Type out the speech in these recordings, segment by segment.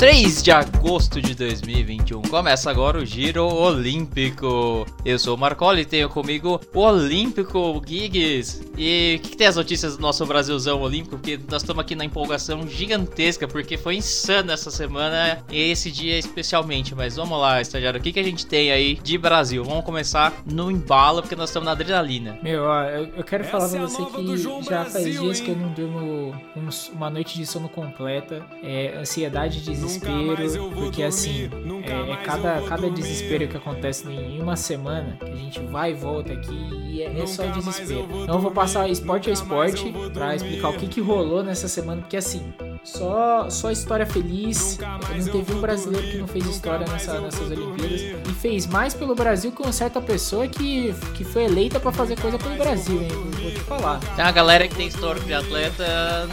3 de agosto de 2021. Começa agora o Giro Olímpico. Eu sou o Marcoli e tenho comigo o Olímpico Gigs. E o que, que, tem as notícias do nosso Brasilzão Olímpico? Porque nós estamos aqui na empolgação gigantesca, porque foi insano essa semana e esse dia especialmente. Mas vamos lá, estagiário, o que, que a gente tem aí de Brasil? Vamos começar no embalo, porque nós estamos na adrenalina. Meu, ó, eu, eu quero essa falar pra é você que já Brasil, faz dias hein? que eu não durmo uma noite de sono completa. É, ansiedade, desespero desespero, porque assim, é, é cada, cada desespero que acontece em uma semana, que a gente vai e volta aqui e é, é só desespero. Então eu vou passar esporte a esporte para explicar o que, que rolou nessa semana, porque assim, só, só história feliz. Não teve um brasileiro que não fez história nessa, nessas Olimpíadas. E fez mais pelo Brasil que uma certa pessoa que, que foi eleita para fazer coisa pelo Brasil, hein? Vou te falar. Tem uma galera que tem histórico de atleta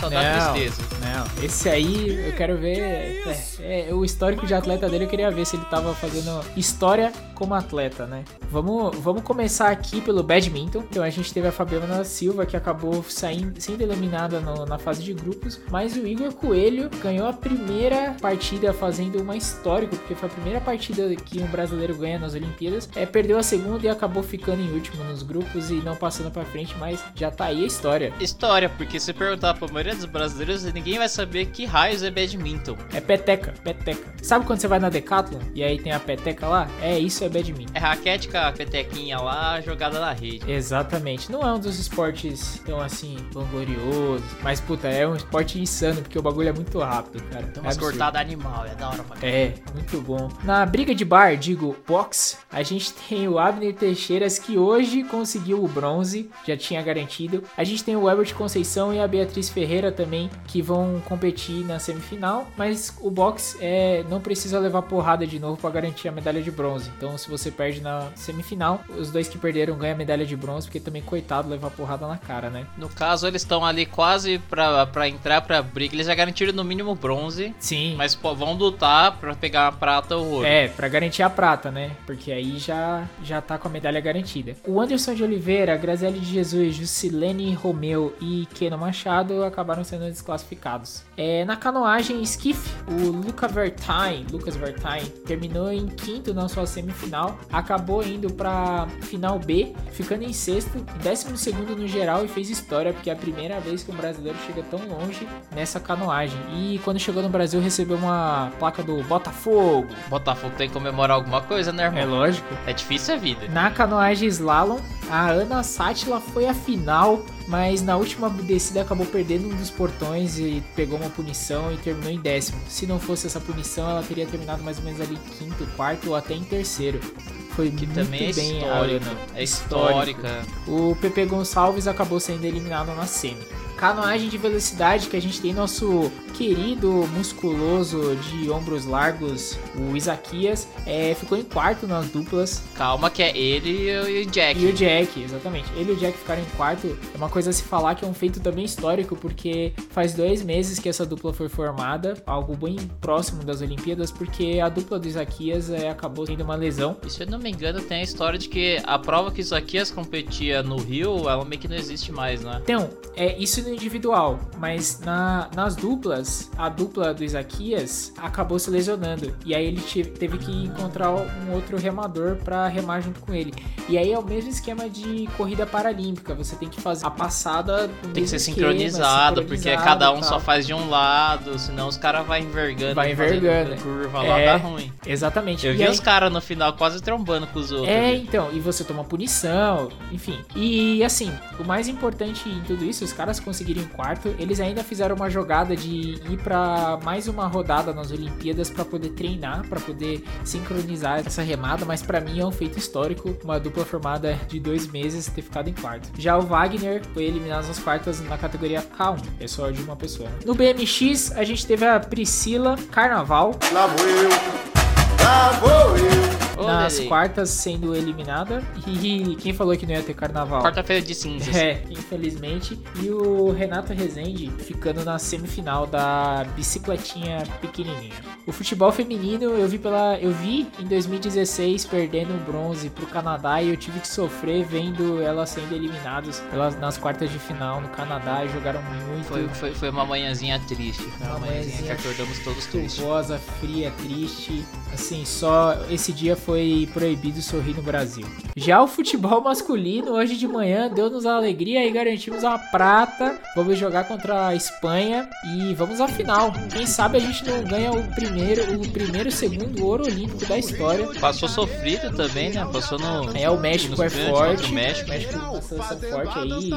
só dá não, tristeza. Não, esse aí eu quero ver. É, é, o histórico de atleta dele, eu queria ver se ele tava fazendo história como atleta, né? Vamos, vamos começar aqui pelo badminton. Então a gente teve a Fabiana Silva que acabou saindo, sendo eliminada no, na fase de grupos, mas o Igor Coelho ganhou a primeira partida fazendo uma histórico, porque foi a primeira partida que um brasileiro ganha nas Olimpíadas. É, perdeu a segunda e acabou ficando em último nos grupos e não passando para frente, mas já tá aí a história. História, porque se perguntar pra maioria dos brasileiros, ninguém vai saber que raios é badminton. É peteca, peteca. Sabe quando você vai na Decathlon e aí tem a peteca lá? É isso, é badminton. É raquete com a petequinha lá jogada na rede. Exatamente. Não é um dos esportes tão assim, vanglorioso, mas puta, é um esporte insano, porque o bagulho é muito rápido, cara. Tem umas é cortadas animal, é da hora pra caramba. É, muito bom. Na briga de bar, digo box, a gente tem o Abner Teixeiras que hoje conseguiu o bronze, já tinha garantido. A gente tem o Ebert Conceição e a Beatriz Ferreira também que vão competir na semifinal, mas o box é não precisa levar porrada de novo para garantir a medalha de bronze. Então, se você perde na semifinal, os dois que perderam ganham a medalha de bronze, porque também coitado levar porrada na cara, né? No caso, eles estão ali quase para entrar para briga, eles já garantiram no mínimo bronze. Sim. Mas pô, vão lutar para pegar a prata ou ouro. É, para garantir a prata, né? Porque aí já já tá com a medalha garantida. O Anderson de Oliveira, Graziele de Jesus, Jusilene Romeu e Keno Machado acabaram acabaram sendo desclassificados. É, na canoagem skiff, o Luca Vertain, Lucas Vertain terminou em quinto na sua semifinal, acabou indo para final B, ficando em sexto, décimo segundo no geral e fez história porque é a primeira vez que um brasileiro chega tão longe nessa canoagem. E quando chegou no Brasil recebeu uma placa do Botafogo. Botafogo tem que comemorar alguma coisa, né, irmão? É lógico. É difícil a vida. Na canoagem slalom, a Ana Sátila foi a final mas na última descida acabou perdendo um dos portões e pegou uma punição e terminou em décimo. Se não fosse essa punição, ela teria terminado mais ou menos ali em quinto, quarto ou até em terceiro. Foi que também é bem histórica. É histórica. O Pepe Gonçalves acabou sendo eliminado na semi canoagem de velocidade que a gente tem nosso querido musculoso de ombros largos, o Isaquias, é, ficou em quarto nas duplas. Calma que é ele e o Jack. E o Jack, exatamente. Ele e o Jack ficaram em quarto. É uma coisa a se falar que é um feito também histórico, porque faz dois meses que essa dupla foi formada, algo bem próximo das Olimpíadas, porque a dupla do Isaquias é, acabou tendo uma lesão. E se eu não me engano, tem a história de que a prova que o Isaquias competia no Rio, ela meio que não existe mais, né? Então, é, isso individual, mas na, nas duplas, a dupla do Isaquias acabou se lesionando. E aí ele teve que encontrar um outro remador para remar junto com ele. E aí é o mesmo esquema de corrida paralímpica. Você tem que fazer a passada. Tem que ser sincronizado, porque cada um só faz de um lado, senão os caras vão envergando. Vai envergando. Curva lá, é, dá ruim. Exatamente. Eu e vi aí... os caras no final quase trombando com os outros. É, então. E você toma punição, enfim. E assim, o mais importante em tudo isso, os caras conseguiram em quarto. Eles ainda fizeram uma jogada de ir para mais uma rodada nas Olimpíadas para poder treinar, para poder sincronizar essa remada, mas para mim é um feito histórico, uma dupla formada de dois meses ter ficado em quarto. Já o Wagner foi eliminado nas quartas na categoria K1, é só de uma pessoa. No BMX, a gente teve a Priscila Carnaval. Lá vou eu, lá vou eu. Nas quartas sendo eliminada. E quem falou que não ia ter carnaval? Quarta-feira de cinzas. É, infelizmente. E o Renato Rezende ficando na semifinal da bicicletinha pequenininha. O futebol feminino eu vi pela eu vi em 2016 perdendo o bronze pro Canadá e eu tive que sofrer vendo elas sendo eliminadas pelas, nas quartas de final no Canadá jogaram muito. Foi, foi, foi uma manhãzinha triste. Foi uma, uma manhãzinha que acordamos todos tristes. Chuvosa, fria, triste. Assim, só esse dia foi proibido sorrir no Brasil. Já o futebol masculino, hoje de manhã, deu-nos a alegria e garantimos a prata. Vamos jogar contra a Espanha e vamos à final. Quem sabe a gente não ganha o primeiro, o primeiro segundo ouro olímpico da história. Passou sofrido também, né? Passou no. É, o México é forte. O México. O México é uma seleção forte aí.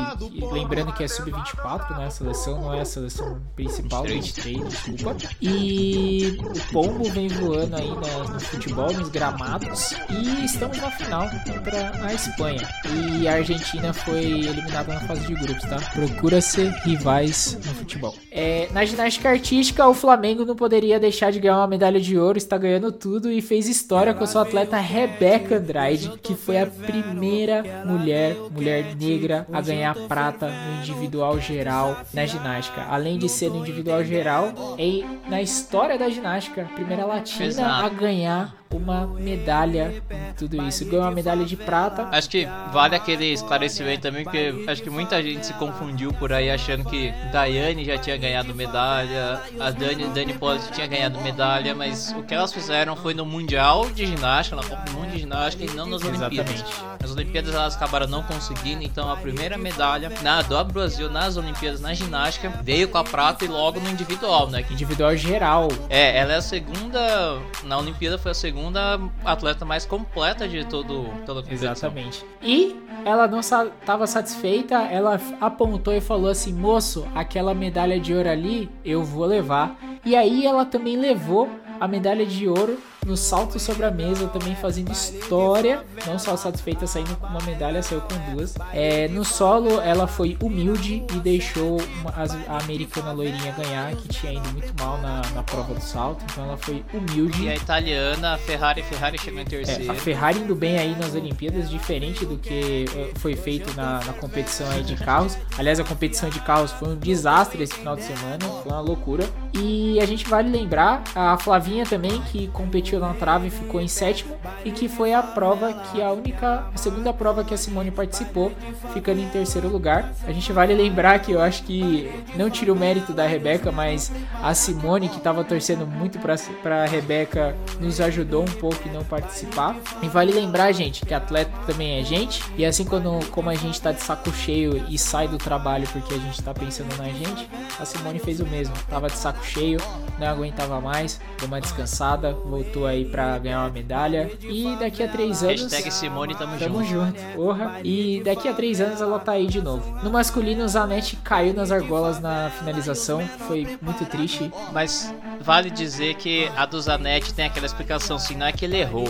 lembrando que é sub-24, né? A seleção não é a seleção principal, 23, desculpa. E o Pombo vem voando aí no futebol, nos gramados. E estamos na final contra a Espanha. E a Argentina foi eliminada na fase de grupos, tá? Procura-se rivais no futebol. É, na ginástica artística, o Flamengo não poderia deixar de ganhar uma medalha de ouro, está ganhando tudo e fez história com a sua atleta Rebeca Andrade, que foi a primeira mulher, mulher negra, a ganhar prata no individual geral na ginástica. Além de ser no individual geral, é na história da ginástica, primeira latina Exato. a ganhar uma medalha em tudo isso. Ganhou uma medalha de prata. Acho que vale aquele esclarecimento também, porque acho que muita gente se confundiu por aí achando que Daiane já tinha ganhado medalha, a Dani, Dani Poli tinha ganhado medalha, mas o que elas fizeram foi no Mundial de Ginástica, na Copa do Mundo de Ginástica e não nas Olimpíadas. Nas Olimpíadas elas acabaram não conseguindo, então a primeira medalha na, do Brasil nas Olimpíadas na ginástica veio com a prata e logo no individual, né? Que individual geral. É, ela é a segunda, na Olimpíada foi a segunda segunda atleta mais completa de todo, toda a competição. Exatamente. E ela não estava satisfeita, ela apontou e falou assim: moço, aquela medalha de ouro ali eu vou levar. E aí ela também levou a medalha de ouro no salto sobre a mesa, também fazendo história. Não só satisfeita saindo com uma medalha, saiu com duas. É, no solo, ela foi humilde e deixou uma, a, americana loirinha ganhar, que tinha ido muito mal na, na prova do salto. Então ela foi humilde. E a italiana, a Ferrari, Ferrari chegou em terceiro. É, a Ferrari indo bem aí nas Olimpíadas, diferente do que é, foi feito na, na competição aí de carros. Aliás, a competição de carros foi um desastre esse final de semana, foi uma loucura. E a gente vale lembrar a Flavinha também, que competiu bateu na trave e ficou em sétimo e que foi a prova que a única, a segunda prova que a Simone participou, ficando em terceiro lugar. A gente vale lembrar que eu acho que não tira o mérito da Rebeca, mas a Simone que estava torcendo muito para a Rebeca nos ajudou um pouco em não participar. E vale lembrar, gente, que atleta também é gente e assim quando como a gente está de saco cheio e sai do trabalho porque a gente está pensando na gente, a Simone fez o mesmo. Tava de saco cheio, não aguentava mais, deu uma descansada, voltou aí para ganhar uma medalha. E daqui a três anos. Hashtag Simone, tamo, tamo junto. junto. Porra. E daqui a três anos ela tá aí de novo. No masculino, Zanetti caiu nas argolas na finalização. Foi muito triste. Mas vale dizer que a do Zanetti tem aquela explicação assim: não é que ele errou.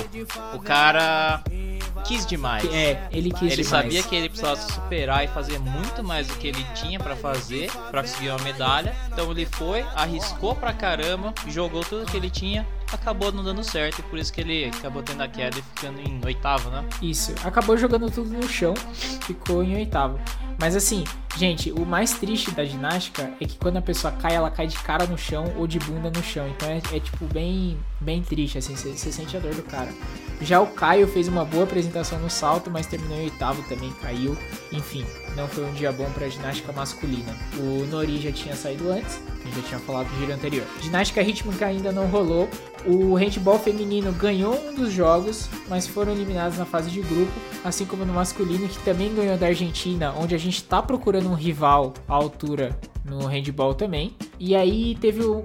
O cara quis demais. É, ele quis ele demais. sabia que ele precisava se superar e fazer muito mais do que ele tinha para fazer para conseguir uma medalha. Então ele foi, arriscou pra caramba, jogou tudo que ele tinha acabou não dando certo e por isso que ele acabou tendo a queda e ficando em oitavo, né? Isso, acabou jogando tudo no chão, ficou em oitavo. Mas assim, gente, o mais triste da ginástica é que quando a pessoa cai, ela cai de cara no chão ou de bunda no chão. Então é, é tipo bem, bem triste, assim, você sente a dor do cara. Já o Caio fez uma boa apresentação no salto, mas terminou em oitavo também, caiu. Enfim, não foi um dia bom para ginástica masculina. O Nori já tinha saído antes, gente já tinha falado no giro anterior. Ginástica rítmica ainda não rolou. O handball feminino ganhou um dos jogos, mas foram eliminados na fase de grupo, assim como no masculino, que também ganhou da Argentina, onde a gente está procurando um rival à altura no handball também. E aí teve um,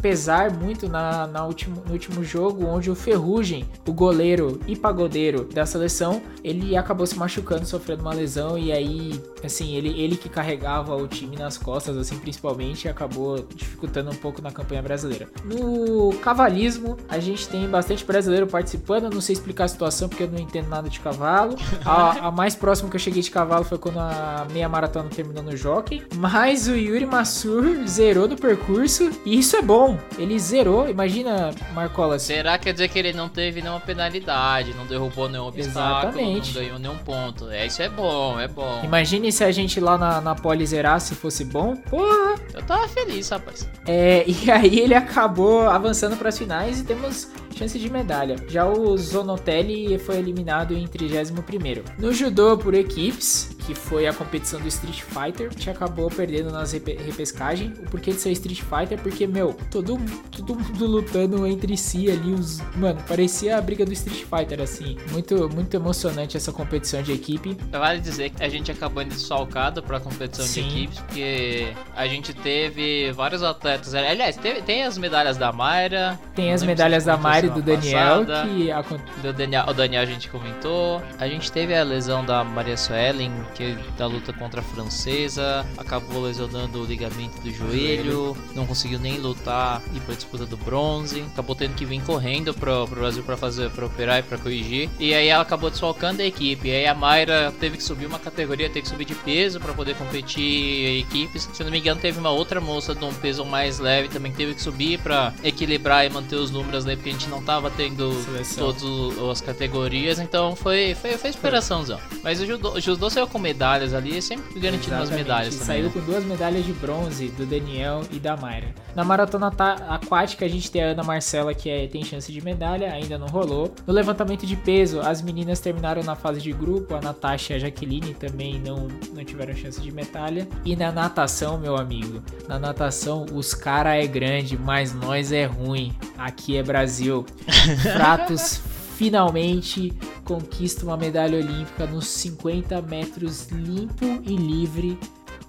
pesar muito na, na último, no último jogo, onde o Ferrugem, o goleiro e pagodeiro da seleção, ele acabou se machucando, sofrendo uma lesão, e aí, assim, ele, ele que carregava o time nas costas, assim, principalmente, acabou dificultando um pouco na campanha brasileira. No cavalismo, a gente tem bastante brasileiro participando. Não sei explicar a situação porque eu não entendo nada de cavalo. A, a mais próxima que eu cheguei de cavalo foi quando a meia maratona terminou no jockey. Mas o Yuri Massur zerou do percurso e isso é bom. Ele zerou, imagina, Marcola. Será que quer dizer que ele não teve nenhuma penalidade, não derrubou nenhum obstáculo, Exatamente. não ganhou nenhum ponto? É, isso é bom, é bom. Imagine se a gente lá na, na pole zerasse fosse bom. Porra! Eu tava feliz, rapaz. É, e aí ele acabou avançando para as finais e temos chance de medalha. Já o Zonotelli foi eliminado em 31º. No judô por equipes, que foi a competição do Street Fighter, que acabou perdendo nas rep repescagem. O porquê de ser Street Fighter? Porque, meu, todo, todo mundo lutando entre si ali, os... Mano, parecia a briga do Street Fighter, assim. Muito, muito emocionante essa competição de equipe. Vale dizer que a gente acabou indo desfalcado pra competição Sim. de equipes, porque a gente teve vários atletas. Aliás, teve, tem as medalhas da Mayra. Tem as medalhas da Mayra e do Daniel, passada. que a... do Daniel, o Daniel a gente comentou. A gente teve a lesão da Maria Suelen, que da luta contra a francesa, acabou lesionando o ligamento do joelho, não conseguiu nem lutar e pra disputa do bronze, acabou tendo que vir correndo pro, pro Brasil para fazer para operar e para corrigir. E aí ela acabou desfalcando a equipe. E aí a Mayra teve que subir uma categoria, teve que subir de peso para poder competir equipes. Se não me engano, teve uma outra moça de um peso mais leve também que teve que subir para equilibrar e manter os números ali, porque a gente não tava tendo todas as categorias, então foi, foi, foi inspiraçãozão. Mas o judô, o judô saiu com medalhas ali, sempre garantindo umas medalhas também. Saiu né? com duas medalhas de bronze do Daniel e da Mayra. Na maratona aquática a gente tem a Ana Marcela que é, tem chance de medalha, ainda não rolou. No levantamento de peso, as meninas terminaram na fase de grupo, a Natasha e a Jaqueline também não, não tiveram chance de medalha. E na natação, meu amigo, na natação os cara é grande, mas nós é ruim. Aqui é Brasil. Fratos finalmente conquista uma medalha olímpica nos 50 metros limpo e livre,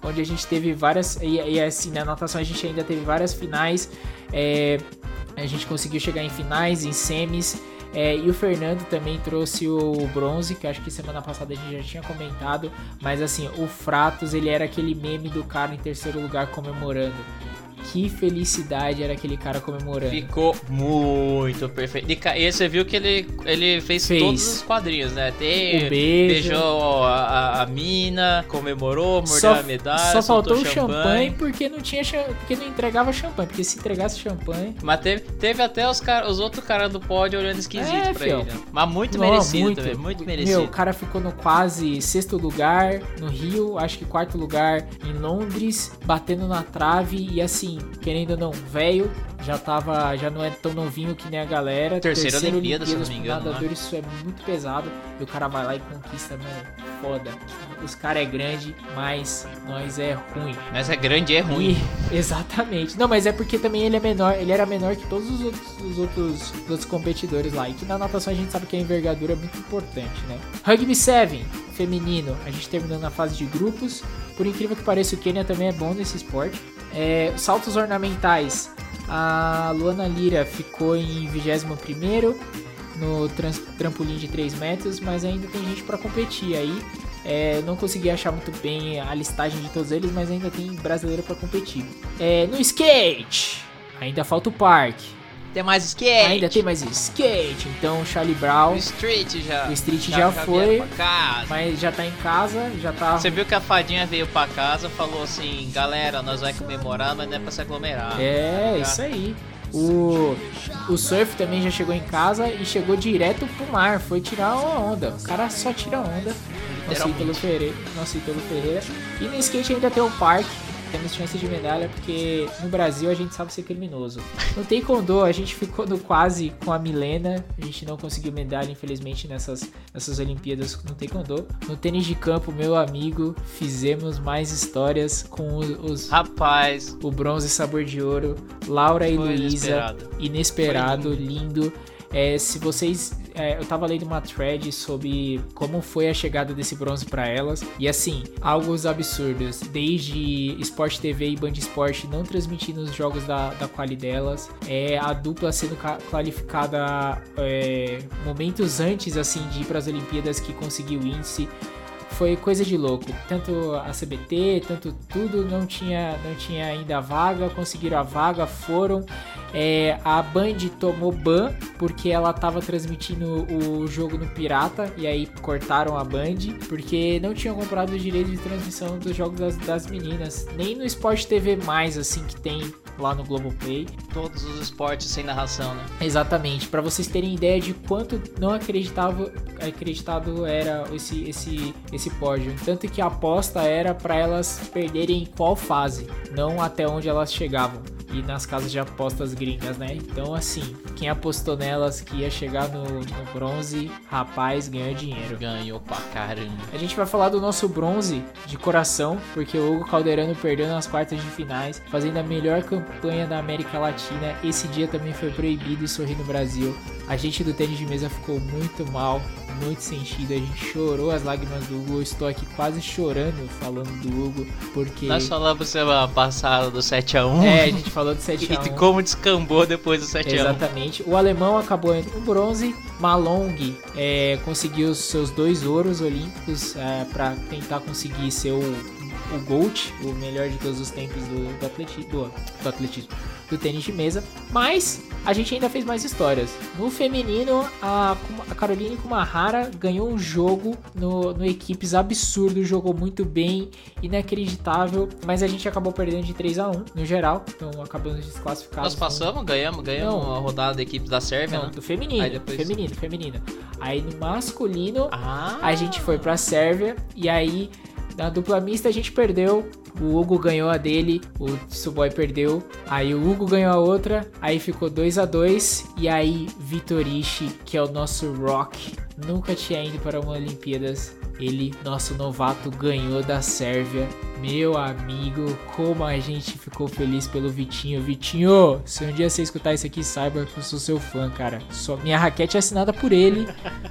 onde a gente teve várias e, e assim na natação a gente ainda teve várias finais, é, a gente conseguiu chegar em finais, em semis. É, e o Fernando também trouxe o bronze, que acho que semana passada a gente já tinha comentado. Mas assim, o Fratos, ele era aquele meme do cara em terceiro lugar comemorando que felicidade era aquele cara comemorando. Ficou muito perfeito. E você viu que ele, ele fez, fez. todos os quadrinhos, né? Tem, o beijo. Beijou a, a, mina, comemorou, mordeu só, a medalha. Só faltou o champanhe. porque não tinha porque não entregava champanhe. Porque se entregasse champanhe. Mas teve, teve até os, cara, os outros caras do pódio olhando esquisito é, pra ele. Mas muito não, merecido muito, também, muito merecido. Meu, o cara ficou no quase sexto lugar no Rio, acho que quarto lugar em Londres, batendo na trave e assim querendo ou não, velho, já tava, já não é tão novinho que nem a galera. Terceira, Terceira Olimpíada, Olimpíada, se não me engano. Nadador, né? isso é muito pesado. E o cara vai lá e conquista, mano, foda. Os caras é grande, mas nós é ruim. Mas é grande e é ruim. E, exatamente. Não, mas é porque também ele é menor, ele era menor que todos os outros, os outros, os outros competidores lá. E que na natação a gente sabe que a envergadura é muito importante, né? Rugby 7, feminino, a gente terminou na fase de grupos. Por incrível que pareça, o Kenya também é bom nesse esporte. É, saltos ornamentais. A Luana Lira ficou em 21 no trampolim de 3 metros, mas ainda tem gente para competir aí. É, não consegui achar muito bem a listagem de todos eles, mas ainda tem brasileiro para competir. É, no skate, ainda falta o parque. Tem mais skate. Ainda tem mais skate. Então Charlie Brown. O Street já. O Street já, já foi. Mas já tá em casa, já tá. Você viu que a fadinha veio pra casa falou assim: galera, nós vamos comemorar, mas não é pra se aglomerar. É, tá isso aí. O, o surf também já chegou em casa e chegou direto pro mar. Foi tirar uma onda. O cara só tira onda. Nosso Ítalo Ferreira. Nosso Ítalo Ferreira. E no skate ainda tem o parque temos chance de medalha porque no Brasil a gente sabe ser criminoso. No Taekwondo a gente ficou no quase com a Milena, a gente não conseguiu medalha infelizmente nessas, nessas Olimpíadas no Taekwondo. No tênis de campo, meu amigo, fizemos mais histórias com os, os rapaz, o bronze sabor de ouro, Laura e Luísa, inesperado, inesperado lindo. lindo. É, se vocês é, eu tava lendo uma thread sobre como foi a chegada desse bronze para elas. E assim, algo absurdos. Desde Sport TV e Band Sport não transmitindo os jogos da, da quali delas. É, a dupla sendo qualificada é, momentos antes assim de ir para as Olimpíadas que conseguiu índice foi coisa de louco. Tanto a CBT, tanto tudo não tinha, não tinha ainda vaga, conseguiram a vaga, foram É, a Band tomou ban porque ela tava transmitindo o jogo no Pirata e aí cortaram a Band porque não tinham comprado o direito de transmissão dos jogos das, das meninas. Nem no Sport TV mais assim que tem lá no Globoplay. Todos os esportes sem narração, né? Exatamente, para vocês terem ideia de quanto não acreditava, acreditado era esse, esse, esse pódio. Tanto que a aposta era para elas perderem em qual fase, não até onde elas chegavam e nas casas de apostas gringas, né? Então, assim, quem apostou nelas que ia chegar no, no bronze, rapaz, ganhou dinheiro. Ganhou pra caramba. A gente vai falar do nosso bronze de coração, porque o Hugo Calderano perdeu nas quartas de finais, fazendo a melhor campanha da América Latina. Esse dia também foi proibido e sorrir no Brasil. A gente do tênis de mesa ficou muito mal, muito sentido. A gente chorou as lágrimas do Hugo. Eu estou aqui quase chorando falando do Hugo, porque. Nós falamos semana passada do 7x1. É, a gente falou do 7x1. E como descambou depois do 7x1. Exatamente. O alemão acabou no bronze. Malong é, conseguiu os seus dois ouros olímpicos é, para tentar conseguir ser o, o GOAT, o melhor de todos os tempos do, do, atleti, do, do atletismo do tênis de mesa, mas a gente ainda fez mais histórias. No feminino, a, a Caroline Kumahara ganhou um jogo no, no equipes absurdo, jogou muito bem, inacreditável, mas a gente acabou perdendo de 3 a 1 no geral, então acabamos desclassificados. Nós passamos, ganhamos, ganhamos não, a rodada da equipe da Sérvia, não, né? do feminino, Aí depois... feminino, feminino. Aí no masculino, ah. a gente foi pra Sérvia e aí na dupla mista a gente perdeu. O Hugo ganhou a dele, o Tsuboi perdeu. Aí o Hugo ganhou a outra. Aí ficou 2 a 2 E aí Vitorishi, que é o nosso rock, nunca tinha ido para uma Olimpíadas. Ele, nosso novato, ganhou da Sérvia. Meu amigo, como a gente ficou feliz pelo Vitinho. Vitinho, se um dia você escutar isso aqui, saiba que eu sou seu fã, cara. Só, minha raquete é assinada por ele.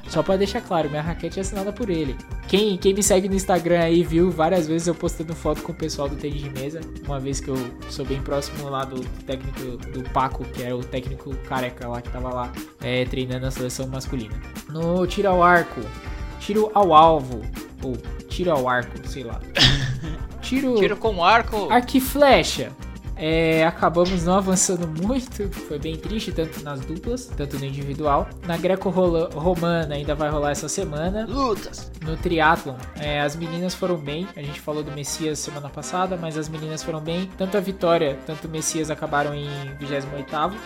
Só para deixar claro, minha raquete é assinada por ele. Quem, quem me segue no Instagram aí viu várias vezes eu postando foto com o pessoal do tênis de mesa. Uma vez que eu sou bem próximo lá do técnico do Paco, que era o técnico careca lá que tava lá é, treinando a seleção masculina. No tiro ao arco, tiro ao alvo, ou tiro ao arco, sei lá. Tiro, tiro com arco. Arco e flecha. É, acabamos não avançando muito, foi bem triste, tanto nas duplas, tanto no individual. Na greco-romana ainda vai rolar essa semana. Lutas! No triatlon, é, as meninas foram bem. A gente falou do Messias semana passada, mas as meninas foram bem. Tanto a Vitória, tanto o Messias acabaram em 28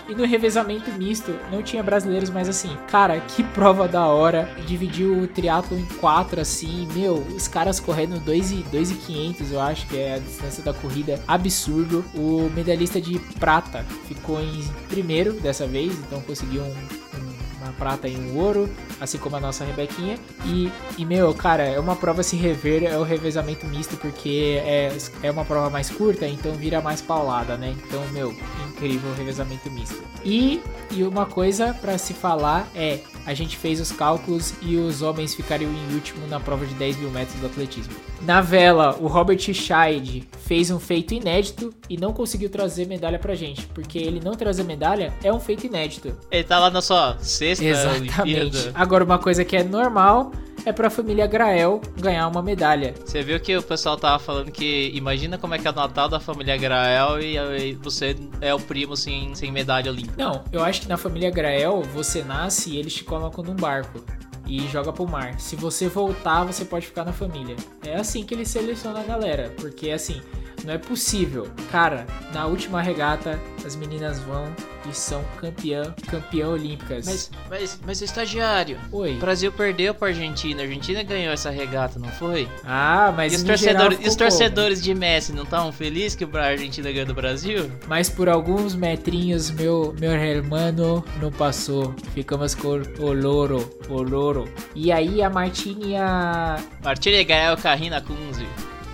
E no revezamento misto, não tinha brasileiros, mas assim, cara, que prova da hora. Dividiu o triatlon em quatro, assim, meu, os caras correndo 2,500, eu acho que é a distância da corrida. Absurdo. O o medalhista de prata ficou em primeiro dessa vez, então conseguiu um, um, uma prata e um ouro, assim como a nossa Rebequinha. E, e, meu, cara, é uma prova se rever, é o revezamento misto, porque é, é uma prova mais curta, então vira mais paulada, né? Então, meu, incrível o revezamento misto. E, e uma coisa para se falar é a gente fez os cálculos e os homens ficariam em último na prova de 10 mil metros do atletismo. Na vela, o Robert Scheid fez um feito inédito e não conseguiu trazer medalha pra gente, porque ele não trazer medalha é um feito inédito. Ele tá lá na sua sexta Exatamente. Olimpíada. Agora, uma coisa que é normal é pra família Grael ganhar uma medalha. Você viu que o pessoal tava falando que imagina como é que é o Natal da família Grael e você é o primo sem, sem medalha olímpica. Não, eu acho que na família Grael você nasce e eles te colocam num barco e joga pro mar. Se você voltar, você pode ficar na família. É assim que ele seleciona a galera, porque assim, não é possível. Cara, na última regata, as meninas vão e são campeã, campeã olímpicas. Mas, mas, mas estagiário. Oi. O Brasil perdeu pra Argentina. A Argentina ganhou essa regata, não foi? Ah, mas e os torcedores, e os torcedores de Messi não estavam felizes que a Argentina ganhou do Brasil? Mas por alguns metrinhos, meu, meu hermano não passou. Ficamos com o louro, o louro. E aí a Martini e a... Martini ganhou o carrinho na Kunze.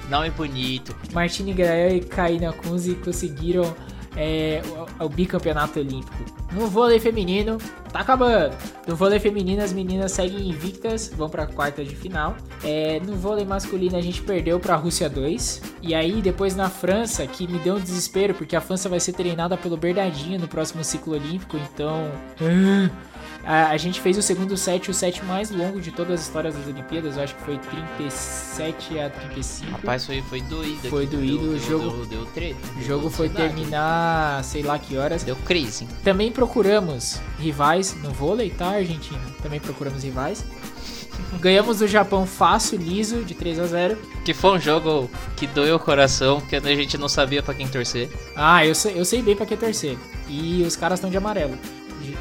Nome bonito. Martini Grael e Kaina Kunze conseguiram é, o, o, bicampeonato olímpico. No vôlei feminino, tá acabando. No vôlei feminino, as meninas seguem invictas, vão pra quarta de final. É, no vôlei masculino, a gente perdeu pra Rússia 2. E aí, depois na França, que me deu um desespero, porque a França vai ser treinada pelo Bernardinho no próximo ciclo olímpico, então. A, a, gente fez o segundo set, o set mais longo de todas as histórias das Olimpíadas. Eu acho que foi 37 a 35. Rapaz, foi, foi doído. Foi doído. Deu, o jogo, deu, deu, deu O jogo foi terminar sei lá que horas. Deu crise. Também procuramos rivais no vôlei, tá, Argentina? Também procuramos rivais. Ganhamos do Japão fácil, liso, de 3 a 0 Que foi um jogo que doeu o coração, porque a gente não sabia para quem torcer. Ah, eu sei, eu sei bem para quem torcer. E os caras estão de amarelo.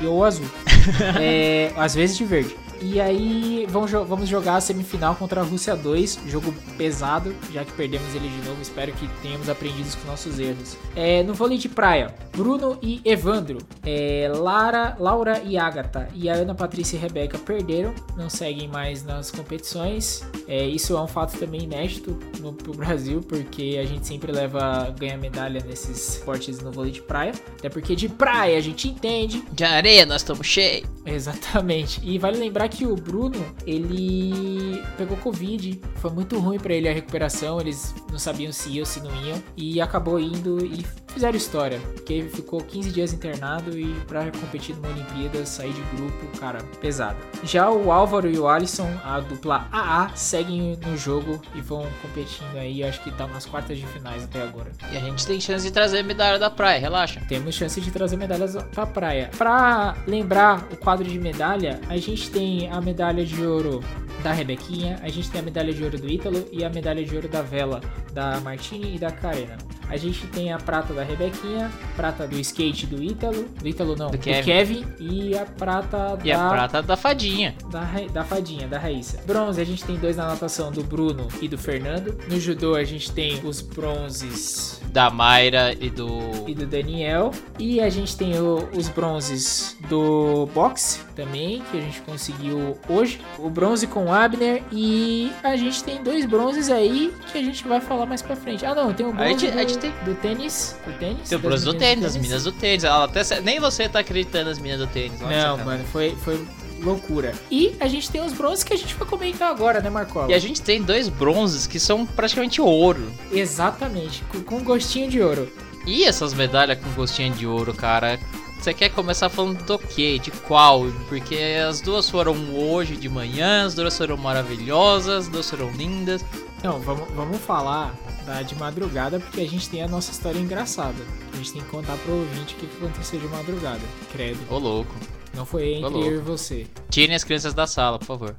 Ou azul. é, às vezes de verde. E aí vamos, vamos jogar a semifinal contra a Rússia 2, jogo pesado, já que perdemos ele de novo. Espero que tenhamos aprendido com nossos erros. É, no vôlei de praia, Bruno e Evandro, é, Lara, Laura e Agatha e a Ana Patrícia e Rebeca perderam, não seguem mais nas competições. É, isso é um fato também inédito no pro Brasil, porque a gente sempre leva ganha medalha nesses esportes no vôlei de praia. Até porque de praia a gente entende. De areia nós estamos cheios. Exatamente. E vale lembrar que o Bruno, ele pegou Covid. Foi muito ruim para ele a recuperação. Eles não sabiam se iam, se não iam. E acabou indo e fizeram história. Porque ele ficou 15 dias internado e para competir numa Olimpíada, sair de grupo, cara, pesado. Já o Álvaro e o Alisson, a dupla AA, seguem no jogo e vão competindo aí. Acho que tá nas quartas de finais até agora. E a gente tem chance de trazer medalha da praia, relaxa. Temos chance de trazer medalhas pra praia. Pra lembrar o quadro de medalha, a gente tem a medalha de ouro da Rebequinha, a gente tem a medalha de ouro do Ítalo e a medalha de ouro da Vela, da Martini e da Karena. A gente tem a prata da Rebequinha, prata do skate do Ítalo, do Ítalo não, do, do Kevin. Kevin. e a prata e da... E a prata da Fadinha. Da, da Fadinha, da Raíssa. Bronze, a gente tem dois na natação, do Bruno e do Fernando. No judô, a gente tem os bronzes... Da Mayra e do... E do Daniel. E a gente tem o, os bronzes do boxe também, que a gente conseguiu hoje. O bronze com Abner e a gente tem dois bronzes aí que a gente vai falar mais pra frente. Ah, não, tem o bronze do, tem... do tênis. Do tênis? Tem o bronze do tênis, as meninas do tênis. Ela até, nem você tá acreditando nas meninas do tênis. Não, mano, foi, foi loucura. E a gente tem os bronzes que a gente vai comentar agora, né, Marcola? E a gente tem dois bronzes que são praticamente ouro. Exatamente, com, com gostinho de ouro. E essas medalhas com gostinho de ouro, cara, você quer começar falando do quê? De qual? Porque as duas foram hoje de manhã, as duas foram maravilhosas, as duas foram lindas. Não, vamos, vamos falar da de madrugada, porque a gente tem a nossa história engraçada. A gente tem que contar pro ouvinte o que aconteceu de madrugada. Credo. Ô louco. Não foi entre eu e você. Tirem as crianças da sala, por favor.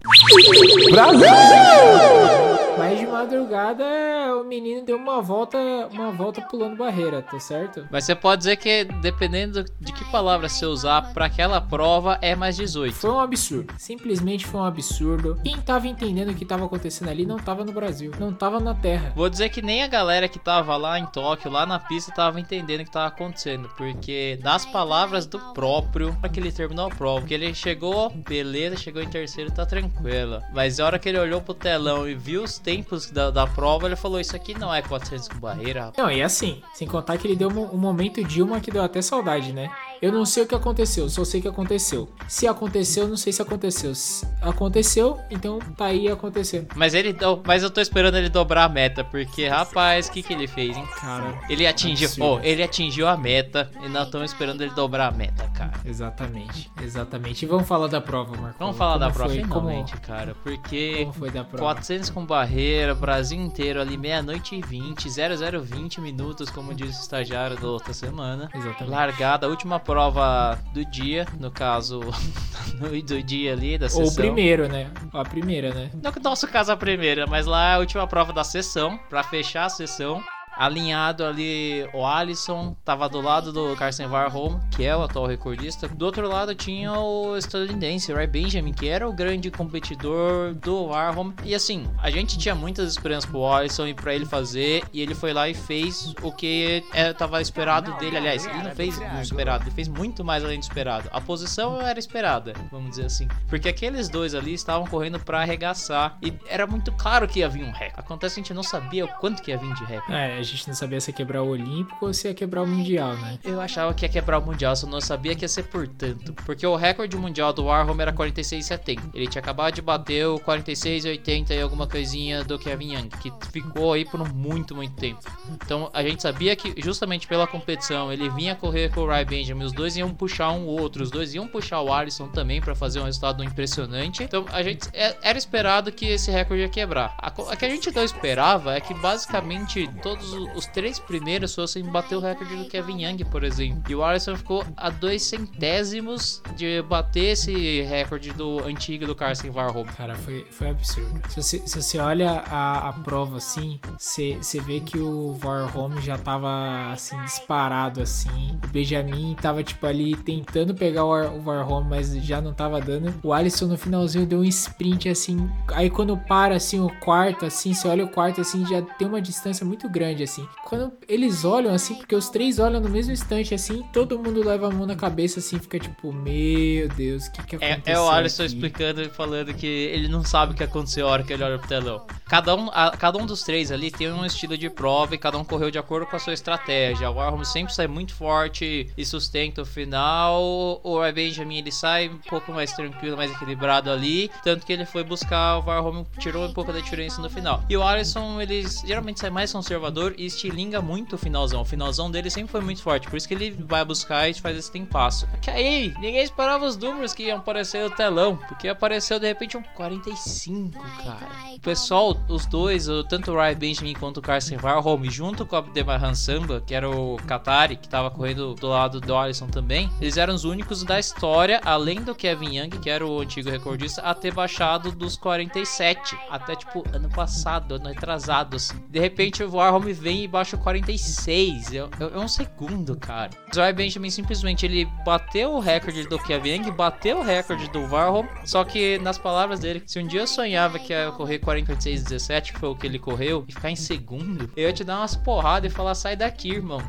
Brasil! Mas de madrugada o menino deu uma volta, uma volta pulando barreira, tá certo? Mas você pode dizer que dependendo de que palavra você usar para aquela prova é mais 18. Foi um absurdo. Simplesmente foi um absurdo. Quem tava entendendo o que tava acontecendo ali não tava no Brasil, não tava na Terra. Vou dizer que nem a galera que tava lá em Tóquio, lá na pista, tava entendendo o que tava acontecendo, porque das palavras do próprio, para que ele terminou a prova, que ele chegou, beleza, chegou em terceiro, tá tranquilo. Mas a hora que ele olhou pro telão e viu os tempos da, da prova, ele falou: Isso aqui não é 400 com barreira. Não, e assim, sem contar que ele deu um, um momento Dilma que deu até saudade, né? Eu não sei o que aconteceu, só sei que aconteceu. Se aconteceu, não sei se aconteceu. Se aconteceu, então tá aí acontecendo. Mas ele, mas eu tô esperando ele dobrar a meta, porque rapaz, o que que ele fez, hein? Cara, ele atingiu, oh, ele atingiu a meta e nós estamos esperando ele dobrar a meta, cara. Exatamente, exatamente. E vamos falar da prova, Marco. Vamos falar Como da prova foi? finalmente, Como... cara, porque Como foi da prova? 400 com barreira, Brasil inteiro ali meia-noite e 20, 0020 minutos, como diz o estagiário da outra semana. Exatamente. Largada, última prova do dia, no caso, do dia ali da sessão. Ou primeiro, né? A primeira, né? No nosso caso, a primeira, mas lá é a última prova da sessão, para fechar a sessão alinhado ali o Alisson, tava do lado do Carson Warholm, que é o atual recordista. Do outro lado tinha o estadunidense Ray Benjamin, que era o grande competidor do Warholm. E assim, a gente tinha muitas esperanças pro Alisson e para ele fazer, e ele foi lá e fez o que estava esperado dele. Aliás, ele não fez o esperado, ele fez muito mais além do esperado. A posição era esperada, vamos dizer assim, porque aqueles dois ali estavam correndo para arregaçar e era muito claro que ia vir um recorde. Acontece que a gente não sabia o quanto que ia vir de recorde. É, gente não sabia se ia quebrar o Olímpico ou se ia quebrar o Mundial, né? Eu achava que ia quebrar o Mundial, só não sabia que ia ser por tanto. Porque o recorde mundial do Warhol era 46,70. Ele tinha acabado de bater o 46,80 e alguma coisinha do Kevin Young, que ficou aí por muito, muito tempo. Então a gente sabia que justamente pela competição ele vinha correr com o Ray Benjamin, os dois iam puxar um outro, os dois iam puxar o Alisson também para fazer um resultado impressionante. Então a gente é, era esperado que esse recorde ia quebrar. A, a que a gente não esperava é que basicamente todos os três primeiros fossem bater o recorde do Kevin Young, por exemplo. E o Alisson ficou a dois centésimos de bater esse recorde do antigo do Carson Varholm. Cara, foi, foi absurdo. Se você, olha a, a prova assim, você vê que o Varholm já tava assim, disparado assim. O Benjamin tava tipo ali tentando pegar o, o Varholm, mas já não tava dando. O Alisson no finalzinho deu um sprint assim. Aí quando para assim o quarto, assim, você olha o quarto assim, já tem uma distância muito grande assim. Quando eles olham assim, porque os três olham no mesmo instante assim, todo mundo leva a mão na cabeça assim, fica tipo, meu Deus, o que que aconteceu? É, é o Alisson aqui? explicando e falando que ele não sabe o que aconteceu a hora que ele olha pro telão. Cada um, a, cada um dos três ali tem um estilo de prova e cada um correu de acordo com a sua estratégia. O Arrum sempre sai muito forte e sustenta o final. O Benjamin ele sai um pouco mais tranquilo, mais equilibrado ali. Tanto que ele foi buscar o Varholm, tirou um pouco da diferença no final. E o Alisson, ele geralmente sai mais conservador e estilinga muito o finalzão. O finalzão dele sempre foi muito forte, por isso que ele vai buscar e faz esse tempasso. Que aí, ninguém esperava os números que iam aparecer no telão, porque apareceu de repente um 45, cara. O pessoal, os dois, tanto o Ryan Benjamin quanto o Carson Varholm, junto com o Abdelmahan Samba, que era o Qatari, que tava correndo do lado do Alisson também, eles eram os únicos da história, além do Kevin Young, que era o antigo recordista, a ter baixado dos 47, até tipo ano passado, ano retrasado. Assim. De repente o Varholm vem e baixa o 46, é, é um segundo, cara. Ryan Benjamin simplesmente ele bateu o recorde do Kevin bateu o recorde do Varholm, só que nas palavras dele, se um dia eu sonhava que ia correr 46 17, que foi o que ele correu, e ficar em segundo, eu ia te dar umas porradas e falar: sai daqui, irmão.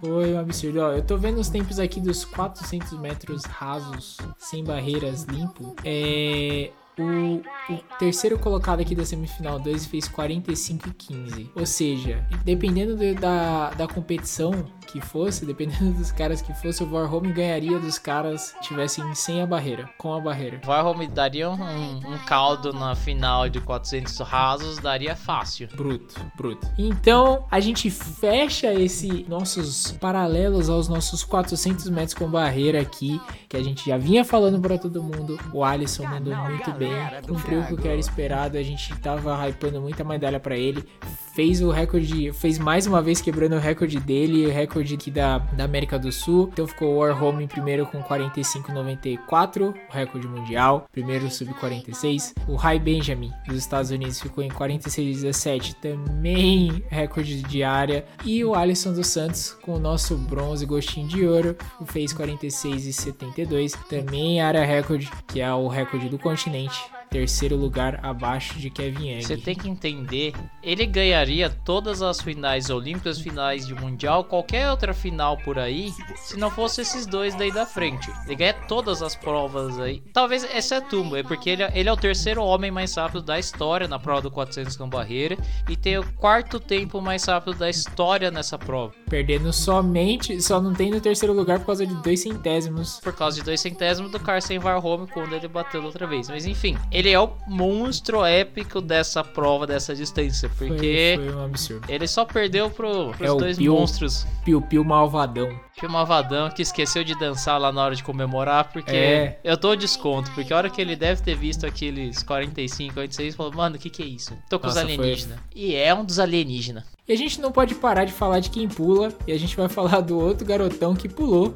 Foi um absurdo. Ó, eu tô vendo os tempos aqui dos 400 metros rasos, sem barreiras, limpo. É. O, o, terceiro colocado aqui da semifinal 2 fez 45 e 15. Ou seja, dependendo de, da, da competição, que fosse, dependendo dos caras que fosse, o Warholm ganharia dos caras que tivessem sem a barreira, com a barreira. O Warholm daria um, um caldo na final de 400 rasos, daria fácil. Bruto, bruto. Então, a gente fecha esse nossos paralelos aos nossos 400 metros com barreira aqui, que a gente já vinha falando para todo mundo. O Alisson mandou muito bem, cumpriu o que era esperado, a gente tava hypando muita medalha para ele fez o recorde, fez mais uma vez quebrando o recorde dele, o recorde aqui da, da América do Sul. Então ficou o Warholm em primeiro com 45,94, o recorde mundial, primeiro sub-46. O Ray Benjamin dos Estados Unidos ficou em 46,17, também recorde de área. E o Alisson dos Santos com o nosso bronze gostinho de ouro, fez 46,72, também área recorde, que é o recorde do continente terceiro lugar abaixo de Kevin Egg. Você tem que entender, ele ganharia todas as finais olímpicas, finais de mundial, qualquer outra final por aí, se não fosse esses dois daí da frente. Ele ganha todas as provas aí. Talvez exceto é porque ele, ele é o terceiro homem mais rápido da história na prova do 400 com barreira e tem o quarto tempo mais rápido da história nessa prova. Perdendo somente, só não tem no terceiro lugar por causa de dois centésimos. Por causa de dois centésimos do Carson Varholm quando ele bateu outra vez. Mas enfim, ele é o monstro épico dessa prova, dessa distância. Porque foi, foi um absurdo. ele só perdeu pro, pros é dois Pio, monstros. Piu Piu Malvadão. Piu Malvadão que esqueceu de dançar lá na hora de comemorar, porque é. eu dou desconto. Porque a hora que ele deve ter visto aqueles 45, 46, falou, mano, o que que é isso? Tô com Nossa, os alienígenas. Foi... E é um dos alienígenas. E a gente não pode parar de falar de quem pula, e a gente vai falar do outro garotão que pulou